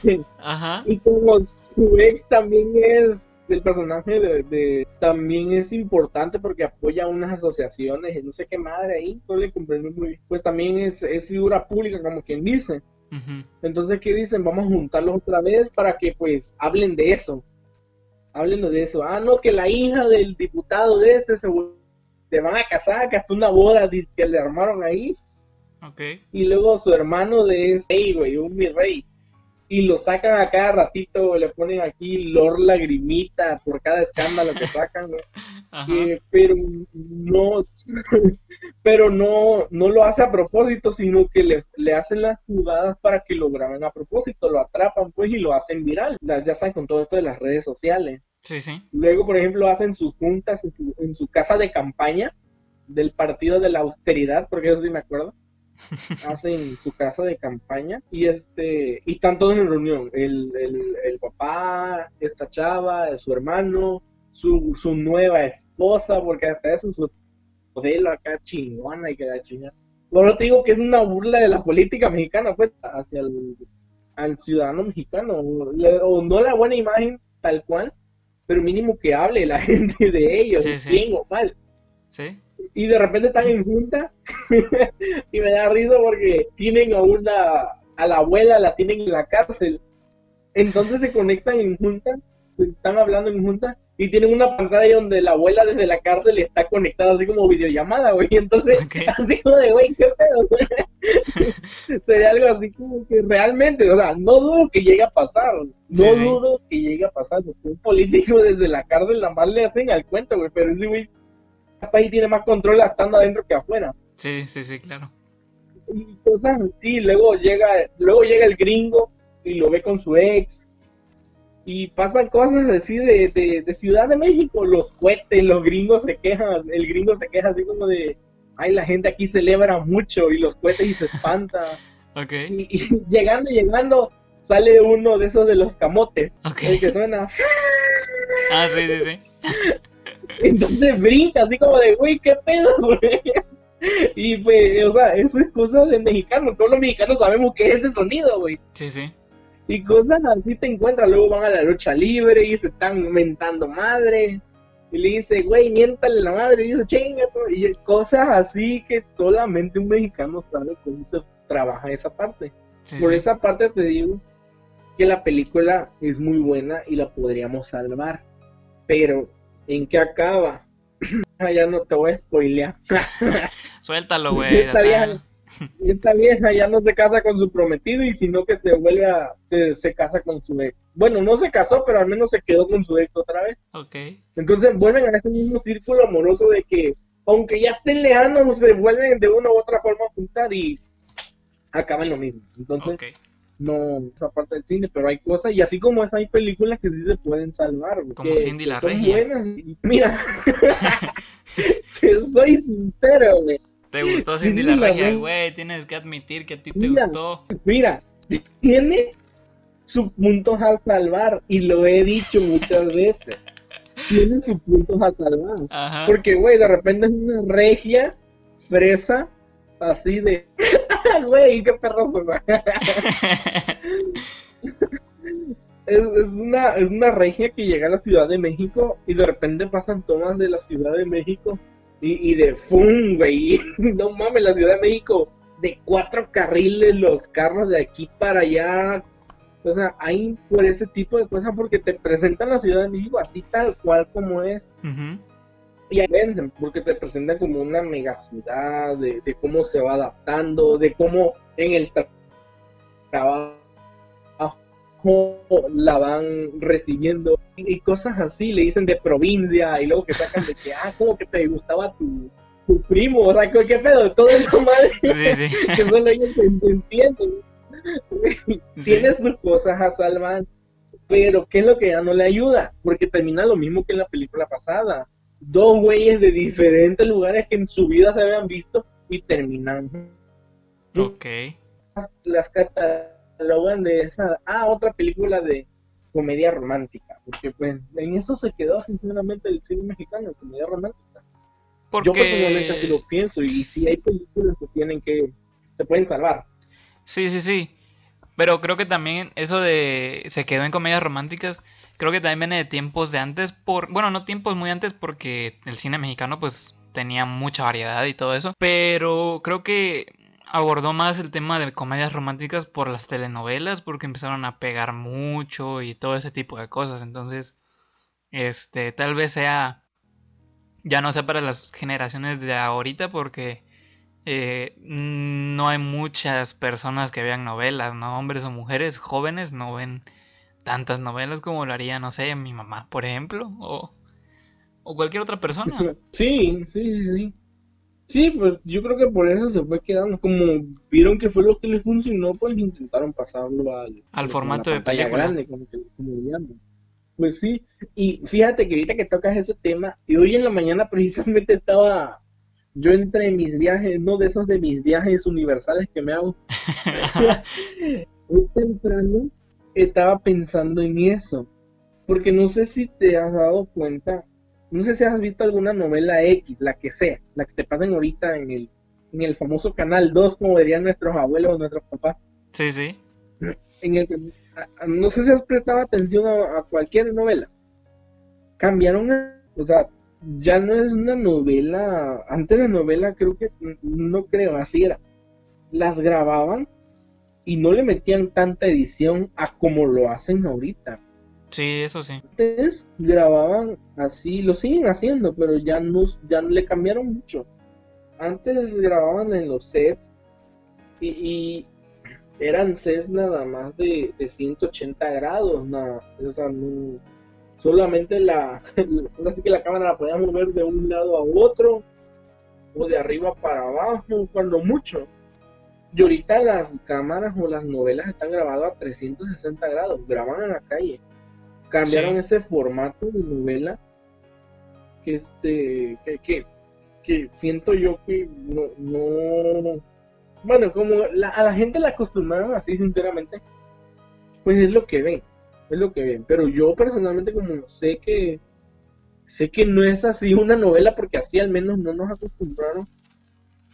pues, y como su ex también es el personaje de, también es importante porque apoya unas asociaciones y no sé qué madre ahí, no le muy bien. Pues también es, es figura pública como quien dice. Entonces, ¿qué dicen? Vamos a juntarlos otra vez para que pues hablen de eso. Hablen de eso. Ah, no, que la hija del diputado de este se, se van a casar, que hasta una boda que le armaron ahí. Okay. Y luego su hermano de ese, güey, un mi rey y lo sacan a cada ratito, le ponen aquí Lord Lagrimita por cada escándalo que *laughs* sacan, pero no, *laughs* pero no, no lo hace a propósito, sino que le, le, hacen las jugadas para que lo graben a propósito, lo atrapan pues y lo hacen viral, ya saben con todo esto de las redes sociales. Sí, sí. Luego, por ejemplo, hacen sus juntas en su, en su casa de campaña del partido de la austeridad, porque eso sí me acuerdo. *laughs* Hacen su casa de campaña y este y están todos en reunión. El, el, papá esta chava su hermano su, su nueva esposa porque hasta eso su modelo acá chingona y que la chingada bueno te digo que es una burla de la política mexicana pues hacia el al ciudadano mexicano. O no la buena imagen tal cual pero mínimo que hable la *laughs* gente de ellos bien o mal. Sí. Y de repente están en junta *laughs* y me da risa porque tienen a una a la abuela la tienen en la cárcel. Entonces se conectan en junta están hablando en junta y tienen una pantalla donde la abuela desde la cárcel está conectada así como videollamada güey entonces *laughs* así como de güey qué pedo *laughs* sería algo así como que realmente o sea no dudo que llegue a pasar no dudo que llegue a pasar porque un político desde la cárcel nada más le hacen al cuento güey pero ese güey país tiene más control estando adentro que afuera. Sí, sí, sí, claro. Y cosas sí, luego llega, luego llega el gringo y lo ve con su ex. Y pasan cosas así de, de, Ciudad de México, los cohetes, los gringos se quejan, el gringo se queja así como de, ay, la gente aquí celebra mucho y los cohetes y se espanta. *laughs* okay. y, *laughs* llegando, llegando, sale uno de esos de los camotes, el que suena. *laughs* Ah, sí, sí, sí. Entonces brinca, así como de, güey, ¿qué pedo, güey? Y pues, o sea, eso es cosa de mexicanos. Todos los mexicanos sabemos que es ese sonido, güey. Sí, sí. Y cosas así te encuentras. Luego van a la lucha libre y se están mentando madre. y le dice, güey, miéntale la madre, y dice, chinga, y cosas así que solamente un mexicano sabe cómo se trabaja esa parte. Por esa parte te digo que la película es muy buena y la podríamos salvar, pero ¿en qué acaba? *clears throat* ya no te voy a spoilear. *laughs* Suéltalo, güey. *laughs* Esta vieja, ya no se casa con su prometido y sino que se vuelve a, se, casa con su ex. Bueno, no se casó, pero al menos se quedó con su ex otra vez. Ok. Entonces vuelven a ese mismo círculo amoroso de que, aunque ya estén lejanos, se vuelven de una u otra forma a juntar y acaban lo mismo. Entonces, no esa parte del cine, pero hay cosas, y así como es, hay películas que sí se pueden salvar. Como Cindy la Regia. mira, *laughs* soy sincero, güey. ¿Te gustó Cindy, la Regia, güey? Tienes que admitir que a ti te gustó. Mira, tiene sus puntos a salvar, y lo he dicho muchas *laughs* veces. tiene sus puntos a salvar. Porque, güey, de repente es una regia, fresa, así de, *laughs* güey, qué perroso, *laughs* es, es, una, es una regia que llega a la Ciudad de México y de repente pasan tomas de la Ciudad de México y, y de fum, güey. *laughs* No mames, la Ciudad de México de cuatro carriles, los carros de aquí para allá. O sea, hay por ese tipo de cosas porque te presentan la Ciudad de México así tal cual como es y vencen porque te presentan como una mega ciudad, de, cómo se va adaptando, de cómo en el trabajo la van recibiendo y cosas así, le dicen de provincia y luego que sacan de que, ah, como que te gustaba tu, tu primo, o sea, ¿qué pedo? Todo eso madre *laughs* que solo ellos entienden. Tienes sus cosas a salvar, pero ¿qué es lo que ya no le ayuda? Porque termina lo mismo que en la película pasada dos güeyes de diferentes lugares que en su vida se habían visto y terminan. Ok. Las catalogan de esa. Ah, otra película de comedia romántica. Porque pues en eso se quedó sinceramente el cine mexicano, comedia romántica. Porque... Yo personalmente así lo pienso y si hay películas que tienen que. se pueden salvar. Sí, sí, sí. Pero creo que también eso de. se quedó en comedias románticas Creo que también viene de tiempos de antes, por bueno, no tiempos muy antes porque el cine mexicano pues tenía mucha variedad y todo eso, pero creo que abordó más el tema de comedias románticas por las telenovelas porque empezaron a pegar mucho y todo ese tipo de cosas, entonces este tal vez sea ya no sea para las generaciones de ahorita porque eh, no hay muchas personas que vean novelas, ¿no? Hombres o mujeres jóvenes no ven tantas novelas como lo haría, no sé, mi mamá, por ejemplo, o, o cualquier otra persona. *laughs* Sí, sí, sí. Sí, pues yo creo que por eso se fue quedando. Como vieron que fue lo que les funcionó, pues intentaron pasarlo al, al formato de pantalla grande, como que Pues sí, y fíjate que ahorita que tocas ese tema, y hoy en la mañana *laughs* precisamente estaba yo entre mis viajes, no de esos de mis viajes universales que me hago, *laughs* *laughs* muy temprano estaba pensando en eso. Porque no sé si te has dado cuenta, no sé si has visto alguna novela X, la que sea, la que te pasen ahorita en el, en el famoso canal 2, como dirían nuestros abuelos o nuestros papás. Sí, sí. En el, no sé si has prestado atención a, cualquier novela. Cambiaron, o sea, ya no es una novela, antes de novela creo que, no creo, así era. Las grababan y no le metían tanta edición a como lo hacen ahorita. Sí, eso sí. Antes grababan así, lo siguen haciendo, pero ya no, ya le cambiaron mucho. Antes grababan en los sets y, eran sets nada más de, de 180 grados, nada, o sea, solamente la, *laughs* así que la cámara la podían mover de un lado a otro o de arriba para abajo, cuando mucho y ahorita las cámaras o las novelas están grabadas a 360 grados, graban en la calle. Cambiaron ese formato de novela que este que, que, siento yo que no, no bueno, como a la gente la acostumbraron así sinceramente, pues es lo que ven, es lo que ven, pero yo personalmente como sé que sé que no es así una novela porque así al menos no nos acostumbraron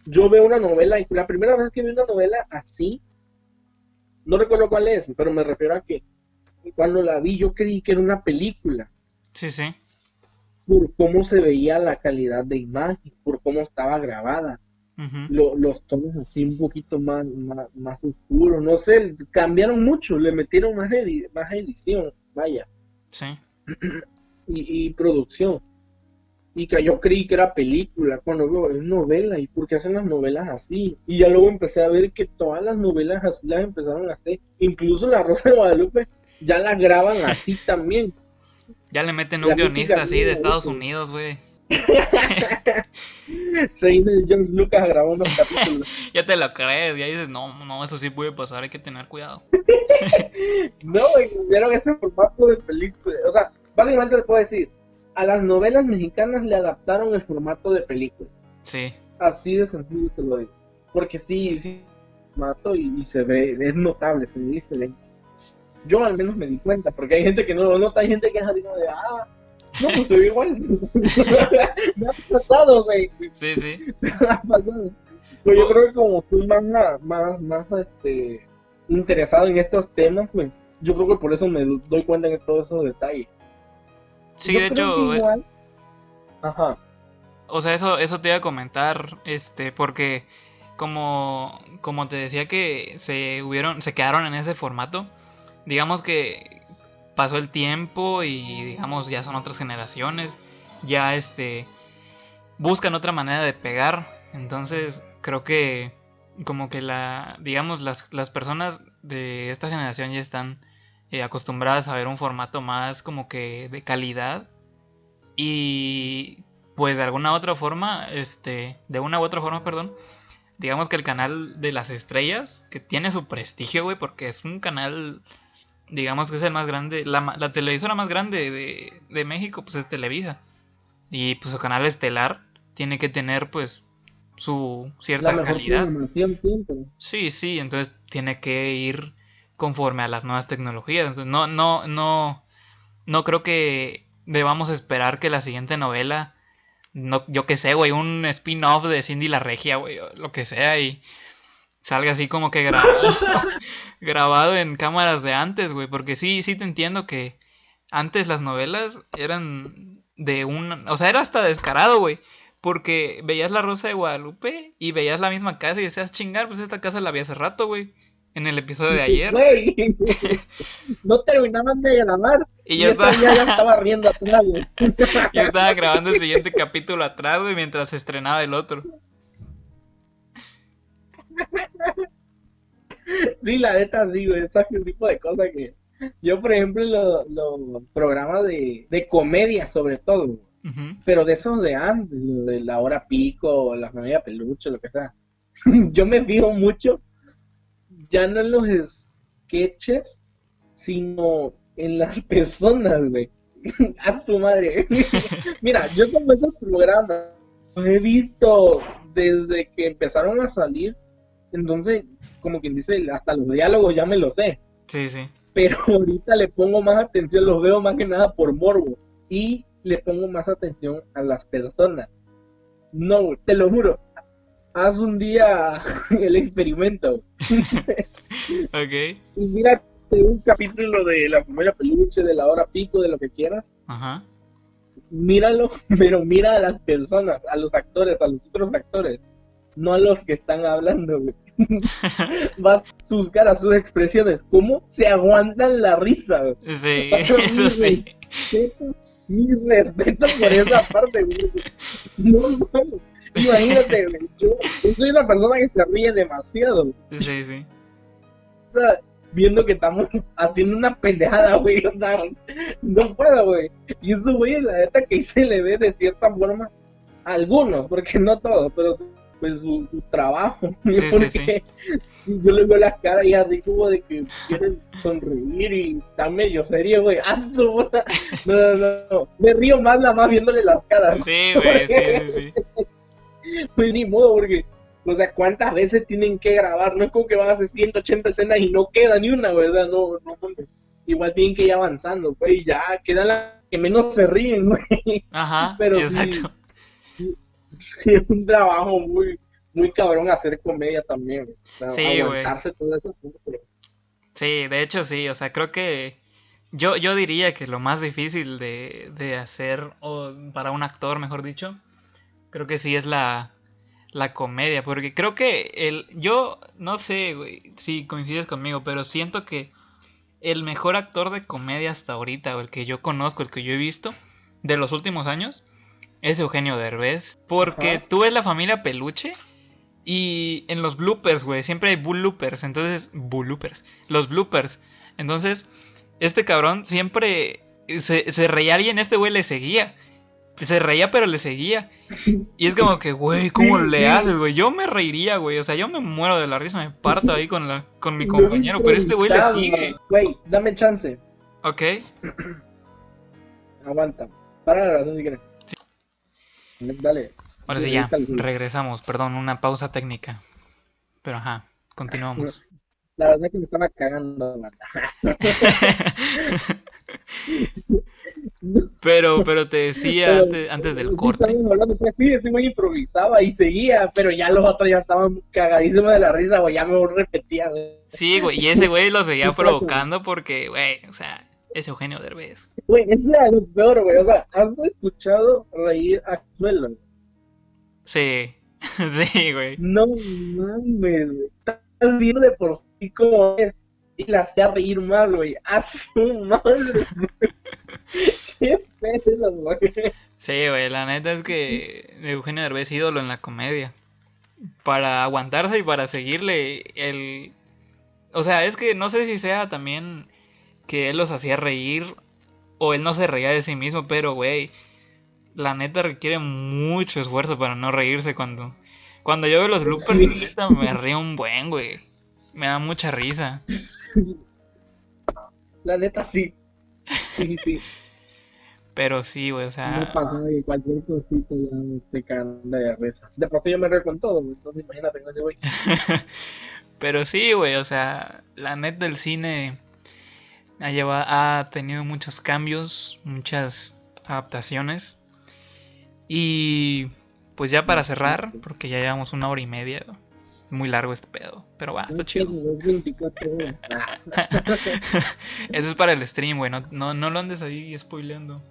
yo veo una novela y la primera vez que vi una novela así, no recuerdo cuál es, pero me refiero a que cuando la vi yo creí que era una película. Sí, sí. por cómo se veía la calidad de imagen, por cómo estaba grabada. los tonos así un poquito más, más, oscuros, no sé, cambiaron mucho, le metieron más, más edición, vaya. Sí. *clears throat* y, y producción y que yo creí que era película, cuando veo, es novela, ¿y por qué hacen las novelas así? Y ya luego empecé a ver que todas las novelas así las empezaron a hacer, incluso La Rosa de Guadalupe ya la graban así también. Ya le meten un guionista así de Estados Unidos, güey. *laughs* sí, John Lucas grabó unos capítulos. *laughs* ya te lo crees, ya dices, no, no, eso sí puede pasar, hay que tener cuidado. *laughs* no, vieron ese formato de película. O sea, básicamente te puedo decir, a las novelas mexicanas le adaptaron el formato de película. Sí. Así de sencillo te lo digo. Porque sí, sí, formato y, se ve, es notable, se diferente. Yo al menos me di cuenta, porque hay gente que no lo nota, hay gente que es así como de, ah, no, pues ve igual. *laughs* me ha pasado, güey. Sí, sí. me *laughs* ha pasado. Pues yo creo que como estoy más, más, más, este, interesado en estos temas, pues yo creo que por eso me doy cuenta de todos esos detalles. Sí, de hecho. Eh, Ajá. O sea, eso, eso te iba a comentar, este, porque como, como te decía que se hubieron, se quedaron en ese formato, digamos que pasó el tiempo y digamos ya son otras generaciones, ya este buscan otra manera de pegar, entonces creo que como que la, digamos las, las personas de esta generación ya están eh, acostumbradas a ver un formato más como que de calidad. Y pues de alguna otra forma, este, de una u otra forma, perdón, digamos que el canal de las estrellas, que tiene su prestigio, güey, porque es un canal, digamos que es el más grande, la, televisora más grande de, de, México, pues es Televisa. Y pues su canal estelar tiene que tener, pues, su cierta calidad. Sí, sí, entonces tiene que ir conforme a las nuevas tecnologías. Entonces, no, no, no, no creo que debamos esperar que la siguiente novela, no, yo que sé, güey, un spin-off de Cindy la Regia, güey, lo que sea, y salga así como que grabado, *laughs* grabado en cámaras de antes, güey, porque sí, sí te entiendo que antes las novelas eran de un, o sea, era hasta descarado, güey. Porque veías la Rosa de Guadalupe y veías la misma casa y decías, chingar, pues esta casa la vi hace rato, güey en el episodio de ayer. *laughs* no terminaban de grabar. Y, yo estaba... ya estaba riendo atrás, güey. *laughs* Yo estaba grabando el siguiente capítulo atrás, güey, mientras se estrenaba el otro. Sí, la neta, sí, güey, ese tipo de cosas que... Yo, por ejemplo, los lo programas de, de comedia, sobre todo, pero de esos de antes, de la hora pico, la familia peluche, lo que sea. *laughs* Yo me fijo mucho ya no en los sketches, sino en las *laughs* personas, güey. *laughs* A su madre. Mira, yo con esos programas he visto desde que empezaron a salir. Entonces, como quien dice, hasta los diálogos ya me los sé. Sí, sí. Pero *laughs* ahorita le pongo más atención, los veo más que nada por morbo. Y le pongo más atención a las personas. No, te lo juro haz un día *laughs* el experimento. *laughs* ok. Y mira un capítulo de la primera peluche, de la hora pico, de lo que quieras. Ajá. Míralo, pero mira a las personas, a los actores, a los otros actores, no a los que están hablando, *laughs* Vas sus caras, sus expresiones, cómo se aguantan la risa, Sí, *laughs* *laughs* eso sí. mi respeto por esa parte, güey. No, no. Imagínate, yo, soy una persona que se ríe demasiado. Sí, sí. O sea, viendo que estamos haciendo una pendejada, güey, o sea, no puedo, güey. Y eso, güey, la neta que se le ve de cierta forma algunos, porque no todos, pero pues su, trabajo. *laughs* Sí, porque sí, *laughs* yo le veo las caras y así como de que quieren sonreír y están medio serio, güey. *laughs* ¡Ah, no, no, no, Me río más la más viéndole las caras. Sí, güey, sí, sí, sí. pues ni modo, porque, o sea, ¿cuántas veces tienen que grabar? No es como que van a hacer 180 escenas y no queda ni una, ¿verdad? No, no, igual tienen que ir avanzando, pues, y ya quedan las que menos se ríen, güey. Ajá, Pero exacto. Es un trabajo muy, muy cabrón hacer comedia también, sí, güey. Sí, de hecho sí, o sea, creo que yo, yo diría que lo más difícil de, de hacer, o para un actor, mejor dicho, creo que sí es la, la comedia, porque creo que el, yo no sé güey, si coincides conmigo, pero siento que el mejor actor de comedia hasta ahorita, o el que yo conozco, el que yo he visto de los últimos años, es Eugenio Derbez, porque tú ves la familia Peluche y en los bloopers, güey, siempre hay bloopers, entonces bloopers, los bloopers. Entonces, este cabrón siempre se, se reía alguien, este güey le seguía se reía pero le seguía. Y es como que, güey, ¿cómo le haces, güey? Yo me reiría, güey. O sea, yo me muero de la risa, me parto ahí con, la, con mi compañero, pero este güey le sigue. Güey, dame chance. Ok. Aguanta. Para la razón si quieres. Dale. Ahora sí, ya, regresamos. Perdón, una pausa técnica. Pero ajá, continuamos. La verdad es que me estaba cagando, *laughs* Pero, pero te decía antes, del corte. Hablando, pues, sí, ese güey improvisaba y seguía, pero ya los otros ya estaban cagadísimos de la risa, güey, ya me repetía, güey. Sí, güey, y ese güey lo seguía *laughs* provocando porque, güey, o sea, es Eugenio Derbez. Güey, es lo peor, güey, o sea, ¿has escuchado reír a Suelo? Sí, *laughs* sí, güey. No mames, güey. Estás viendo de por sí cómo es y la hacía reír mal, güey. *laughs* A su madre, *laughs* Qué pedo, güey. Sí, güey, la neta es que Eugenio Derbez ídolo en la comedia. Para aguantarse y para seguirle el... O sea, es que no sé si sea también que él los hacía reír o él no se reía de sí mismo, pero, güey, la neta requiere mucho esfuerzo para no reírse cuando... Cuando yo veo los bloopers, neta me río un buen, güey. Me da mucha risa. La neta sí. Sí, sí. Pero sí, güey, o sea. Me pasa que cualquier cosita ya me estoy cagando de risa. De por sí yo me río con todo, entonces imagínate con ese güey. Pero sí, güey, o sea, la neta del cine ha, llevado, ha tenido muchos cambios, muchas adaptaciones. Y pues ya para cerrar, porque ya llevamos una hora y media, muy largo este pedo. Pero va, está chido. *laughs* Eso es para el stream, güey. No, no, no, lo andes ahí spoileando.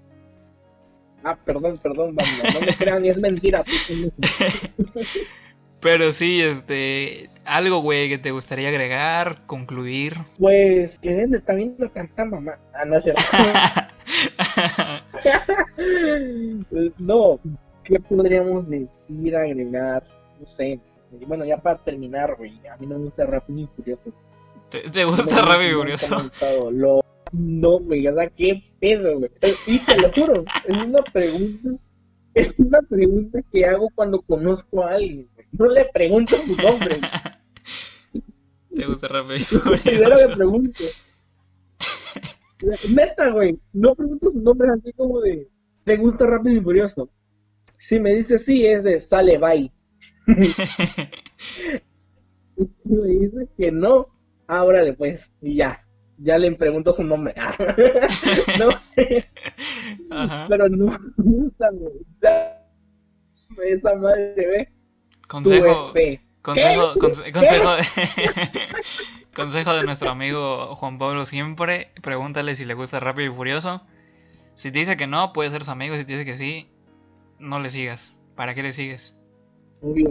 Ah, perdón, perdón, banda. No me crean, es mentira. *laughs* Pero sí, este. Algo, güey, que te gustaría agregar, concluir. Pues que está viendo tanta mamá. Ah, no, *laughs* *laughs* no, ¿qué podríamos decir, agregar? No sé. Bueno, ya para terminar, güey, a mí no me gusta Rápido y Furioso. ¿Te, gusta Rápido y Furioso? Lo... No, güey, o sea, qué pedo, güey. Eh, y te lo juro, es una pregunta, es una pregunta que hago cuando conozco a alguien. No le pregunto su nombre. *laughs* ¿Te gusta Rápido y Furioso? Primero le pregunto. Neta, güey, no pregunto su nombre así como de, ¿te gusta Rápido y Furioso? Si me dice sí, es de sale, bye *laughs* *laughs* me dice que no, ahora después, y ya, ya le pregunto su nombre. *laughs* no, pero no gusta, esa madre ve. Consejo, consejo, consejo, de, *laughs* consejo de nuestro amigo Juan Pablo siempre, pregúntale si le gusta Rápido y Furioso. Si te dice que no, puede ser su amigo, si te dice que sí, no le sigas. ¿Para qué le sigues? Obvio,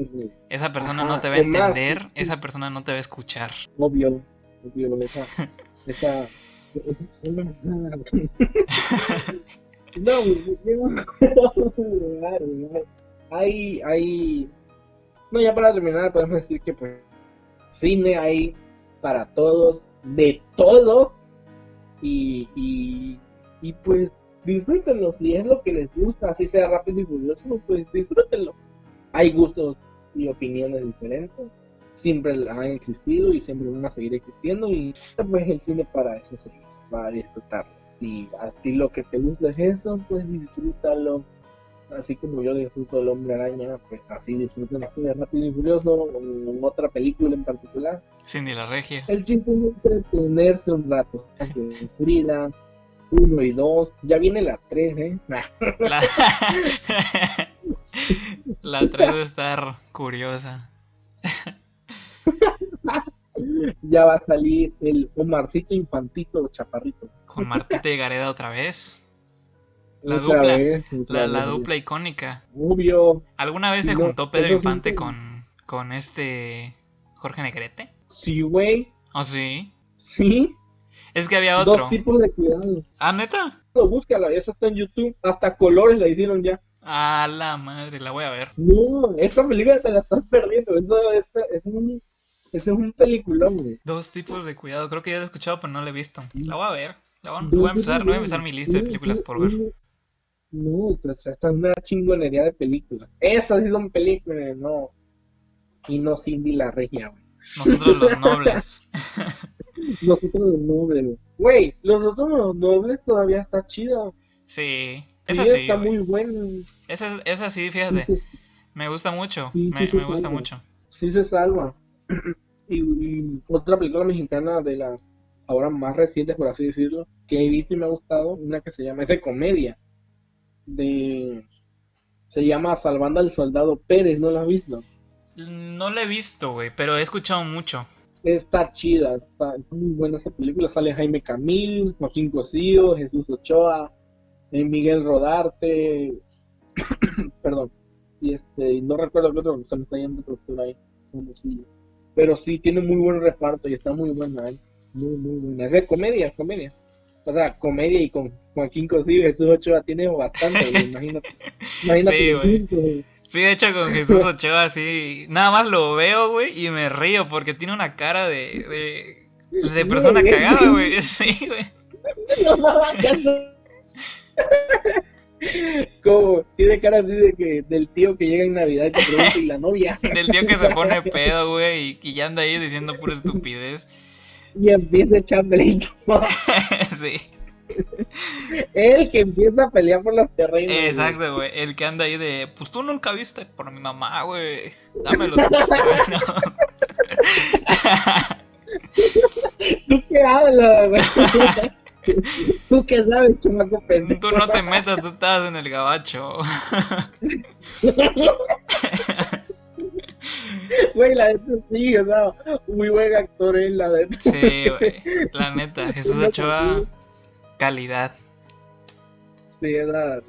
Esa persona no te va a entender, esa persona no te va a escuchar. Obvio, obvio, esa, *laughs* esa, no, hay, hay, no, ya para terminar podemos decir que pues cine hay para todos, de todo, y, y, y pues disfrútenlo, si es lo que les gusta, así sea rápido y curioso, pues disfrútenlo. Hay gustos y opiniones diferentes, siempre han existido y siempre van a seguir existiendo y pues el cine para eso se hizo, para disfrutarlo. Si a ti lo que te gusta es eso, pues disfrútalo. Así como yo disfruto el hombre araña, pues así disfruten de Rápido y Furioso o otra película en particular. Cindy la regia. El chiste es entretenerse un rato. *laughs* Frida, uno y dos. Ya viene la tres, ¿eh? La... *laughs* La 3 de estar curiosa. *laughs* *laughs* ya va a salir el Omarcito Infantito Chaparrito. con Martita y Gareda otra vez. La dupla, la, dupla icónica. Obvio. ¿Alguna vez se juntó Pedro Infante con, con este Jorge Negrete? Sí, güey. ¿Oh, sí? Sí. Es que había otro. Dos tipos de cuidado. ¿Ah, neta? Búscala, esa está en YouTube. Hasta colores la hicieron ya. Ah, la madre, la voy a ver. No, esta película te la estás perdiendo. Eso, es, es un ese es un peliculón, güey. Dos tipos de cuidado. Creo que ya lo he escuchado, pero no lo he visto. La voy a ver. La voy, a, empezar, voy a empezar mi lista de películas por ver. No, pues esta es una chingonería de películas. Esas sí son películas, no. Y no Cindy la regia, güey. Nosotros los *laughs* nobles. Nosotros los nobles. Güey, los otros los nobles todavía está chida. Sí, esa sí. Está muy buena. Esa, esa sí, fíjate. Me gusta mucho. me, me gusta mucho. Sí se salva. *clears throat* y, otra película mexicana de las ahora más recientes, por así decirlo, que he visto y me ha gustado, una que se llama, es de comedia, de se llama Salvando al Soldado Pérez, ¿no la has visto? No la he visto, güey, pero he escuchado mucho. Está chida, está muy buena esa película. Sale Jaime Camil, Joaquín Cosío, Jesús Ochoa, eh, Miguel Rodarte, *clears throat* perdón, y este, no recuerdo qué otro, se me está yendo otro ahí, como si pero sí tiene muy buen reparto y está muy buena, ¿eh? Muy, muy buena. Es de comedia, comedia. O sea, comedia y con Joaquín Cosío y Jesús Ochoa tiene bastante, imagínate. *laughs* imagínate sí, güey. Sí, de hecho con Jesús Ochoa así, nada más lo veo, güey, y me río porque tiene una cara de, de, pues, de persona cagada, güey. *laughs* Sí, güey. *laughs* Como tiene cara así de que del tío que llega en Navidad y te pregunta y la novia. *laughs* del tío que se pone *laughs* pedo, güey, y, ya anda ahí diciendo pura estupidez. Y empieza a echarme *laughs* Sí. El que empieza a pelear por los terrenos. Exacto, güey. El que anda ahí de, pues tú nunca viste por mi mamá, güey. Dámelo. ¿Tú qué hablas, güey? *laughs* ¿Tú qué sabes, chamaco pendejo? Tú no te metas, tú estabas en el gabacho. *laughs* Güey, la neta sí, o sea, muy buen actor en la de. Sí, güey, la neta, Jesús Ochoa, calidad. Sí, era.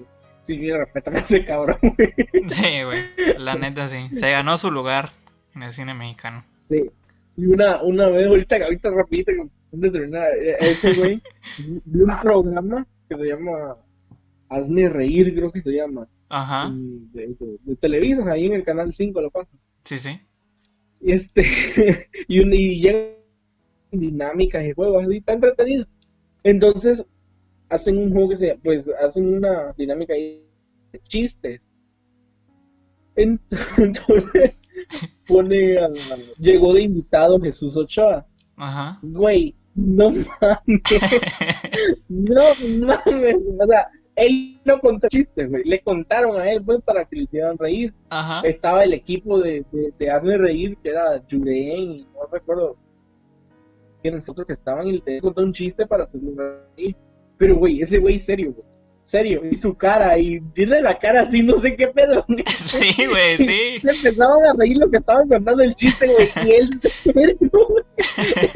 Sí, mira, respétame a ese cabrón, güey. Sí, güey, la neta sí. Se ganó su lugar en el cine mexicano. Sí. Y una, una vez, ahorita, ahorita rapidito, eh, ese güey, *laughs* vi un programa que se llama Hazme Reír, creo que se llama. Ajá. De, de, Televisa, ahí en el canal 5 lo pasa. Sí, sí. Y este, *laughs* y, un, y llegan dinámicas y juegos, así, está entretenido. Entonces, hacen un juego que se pues, hacen una dinámica ahí de chistes. *laughs* Entonces, pone, llegó de invitado Jesús Ochoa. Ajá. Güey, no mames. *laughs* no mames. O sea, él no contó chistes, güey. Le contaron a él, pues, para que le hicieran reír. Ajá. Estaba el equipo de, de, Hazme Reír, que era Jureen, no recuerdo quiénes nosotros que estaban, y le contó un chiste para hacerle reír. Pero, güey, ese güey serio, güey serio, y su cara, y tiene la cara así, no sé qué pedo. *laughs* Sí, güey, sí. *laughs* Se empezaban a reír lo que estaban contando el chiste, güey, y él *laughs* güey.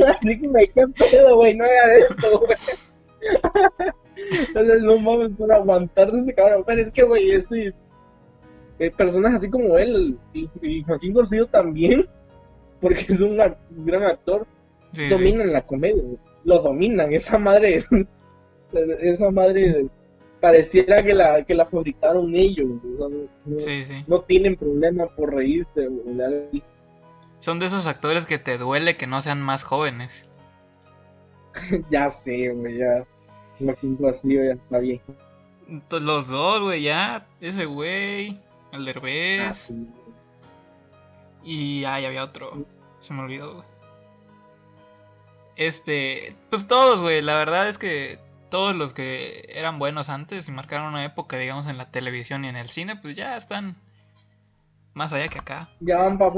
Así que me qué pedo, güey, no haga esto, güey. Entonces, no mames, por aguantarse ese cabrón. Pero es que, güey, este, eh, personas así como él, y, Joaquín García también, porque es un gran actor, dominan la comedia, lo dominan, esa madre, esa madre pareciera que la, que la fabricaron ellos. No, tienen problema por reírse. Son de esos actores que te duele que no sean más jóvenes. *laughs* ya sé, güey, ya. así, ya está bien. Los dos, güey, ya. Ese güey, el Derbez. Ah, y ay, había otro. Se me olvidó, güey. Este, pues todos, güey. La verdad es que todos los que eran buenos antes y marcaron una época, digamos, en la televisión y en el cine, pues ya están más allá que acá. Ya van para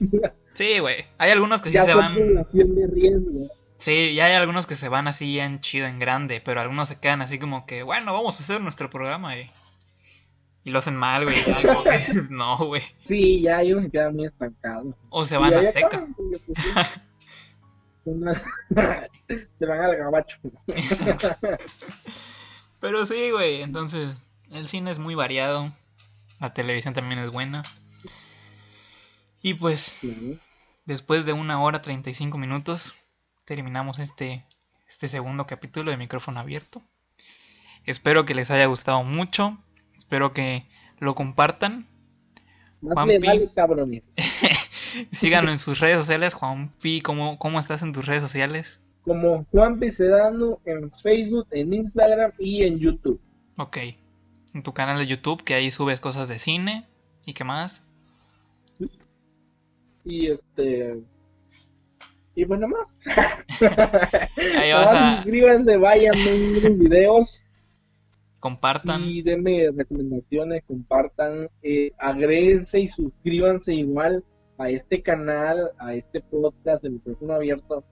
*laughs* Sí, güey. Hay algunos que sí se van. Sí, ya hay algunos que se van así en chido, en grande, pero algunos se quedan así como que, bueno, vamos a hacer nuestro programa y, y lo hacen mal, güey. Dices, no, güey. Sí, ya hay unos que quedan muy estancados. O se van a Azteca. *laughs* *laughs* se van al gabacho. *laughs* Pero sí, güey, entonces el cine es muy variado, la televisión también es buena. Y pues, después de una hora 35 minutos, terminamos este, este segundo capítulo de micrófono abierto. Espero que les haya gustado mucho, espero que lo compartan. Juanpi, *laughs* síganlo en sus redes sociales, Juanpi, ¿cómo, ¿cómo estás en tus redes sociales? como Juan Sedano en Facebook, en Instagram y en YouTube. Ok. En tu canal de YouTube, que ahí subes cosas de cine. ¿Y qué más? Y este. Y bueno más. *laughs* ahí vas a... Suscríbanse, vayan, den *laughs* videos. Compartan. Y denme recomendaciones, compartan. Eh, agréguense y suscríbanse igual a este canal, a este podcast de micrófono abierto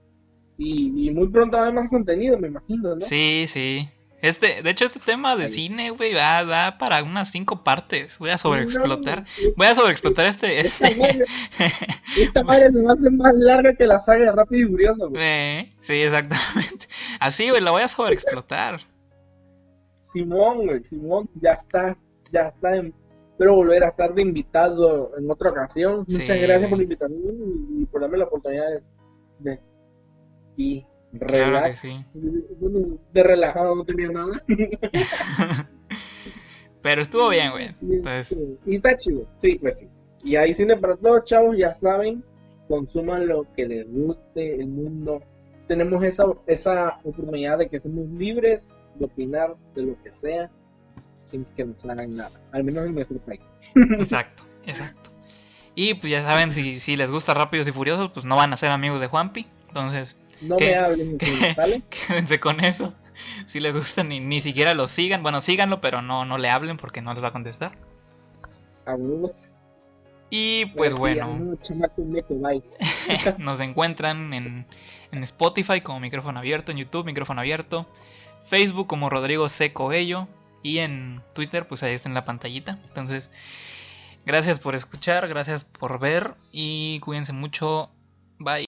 y, muy pronto va a haber más contenido, me imagino, ¿no? Sí, sí. Este, de hecho, este tema de cine, güey, va, da para unas cinco partes. Voy a sobreexplotar. Voy a sobreexplotar este. Esta, este... *laughs* esta madre me va a hacer más larga que la saga de Rápido y Furioso, güey. Eh, sí, exactamente. Así, güey, la voy a sobreexplotar. Simón, güey, Simón, ya está, ya está. Espero volver a estar de invitado en otra ocasión. Muchas gracias por invitarme y, por darme la oportunidad de y relax. de relajado no tenía nada. *laughs* Pero estuvo bien, güey. Entonces... Y está chido, sí, pues sí. Y ahí cine para todos, chavos, ya saben, consuman lo que les guste, el mundo. Tenemos esa, esa oportunidad de que somos libres de opinar de lo que sea sin que nos hagan nada, al menos en nuestro país. Exacto, exacto. Y pues ya saben, si, si les gusta Rápidos y Furiosos, pues no van a ser amigos de Juanpi. Entonces, no me hablen, *laughs* ¿vale? Quédense con eso. Si les gusta, ni, ni siquiera lo sigan. Bueno, síganlo, pero no, no le hablen porque no les va a contestar. Y pues bueno. *laughs* nos encuentran en, en, Spotify como micrófono abierto, en YouTube micrófono abierto, Facebook como Rodrigo Seco Ello y en Twitter pues ahí está en la pantallita. Entonces, gracias por escuchar, gracias por ver y cuídense mucho. Bye.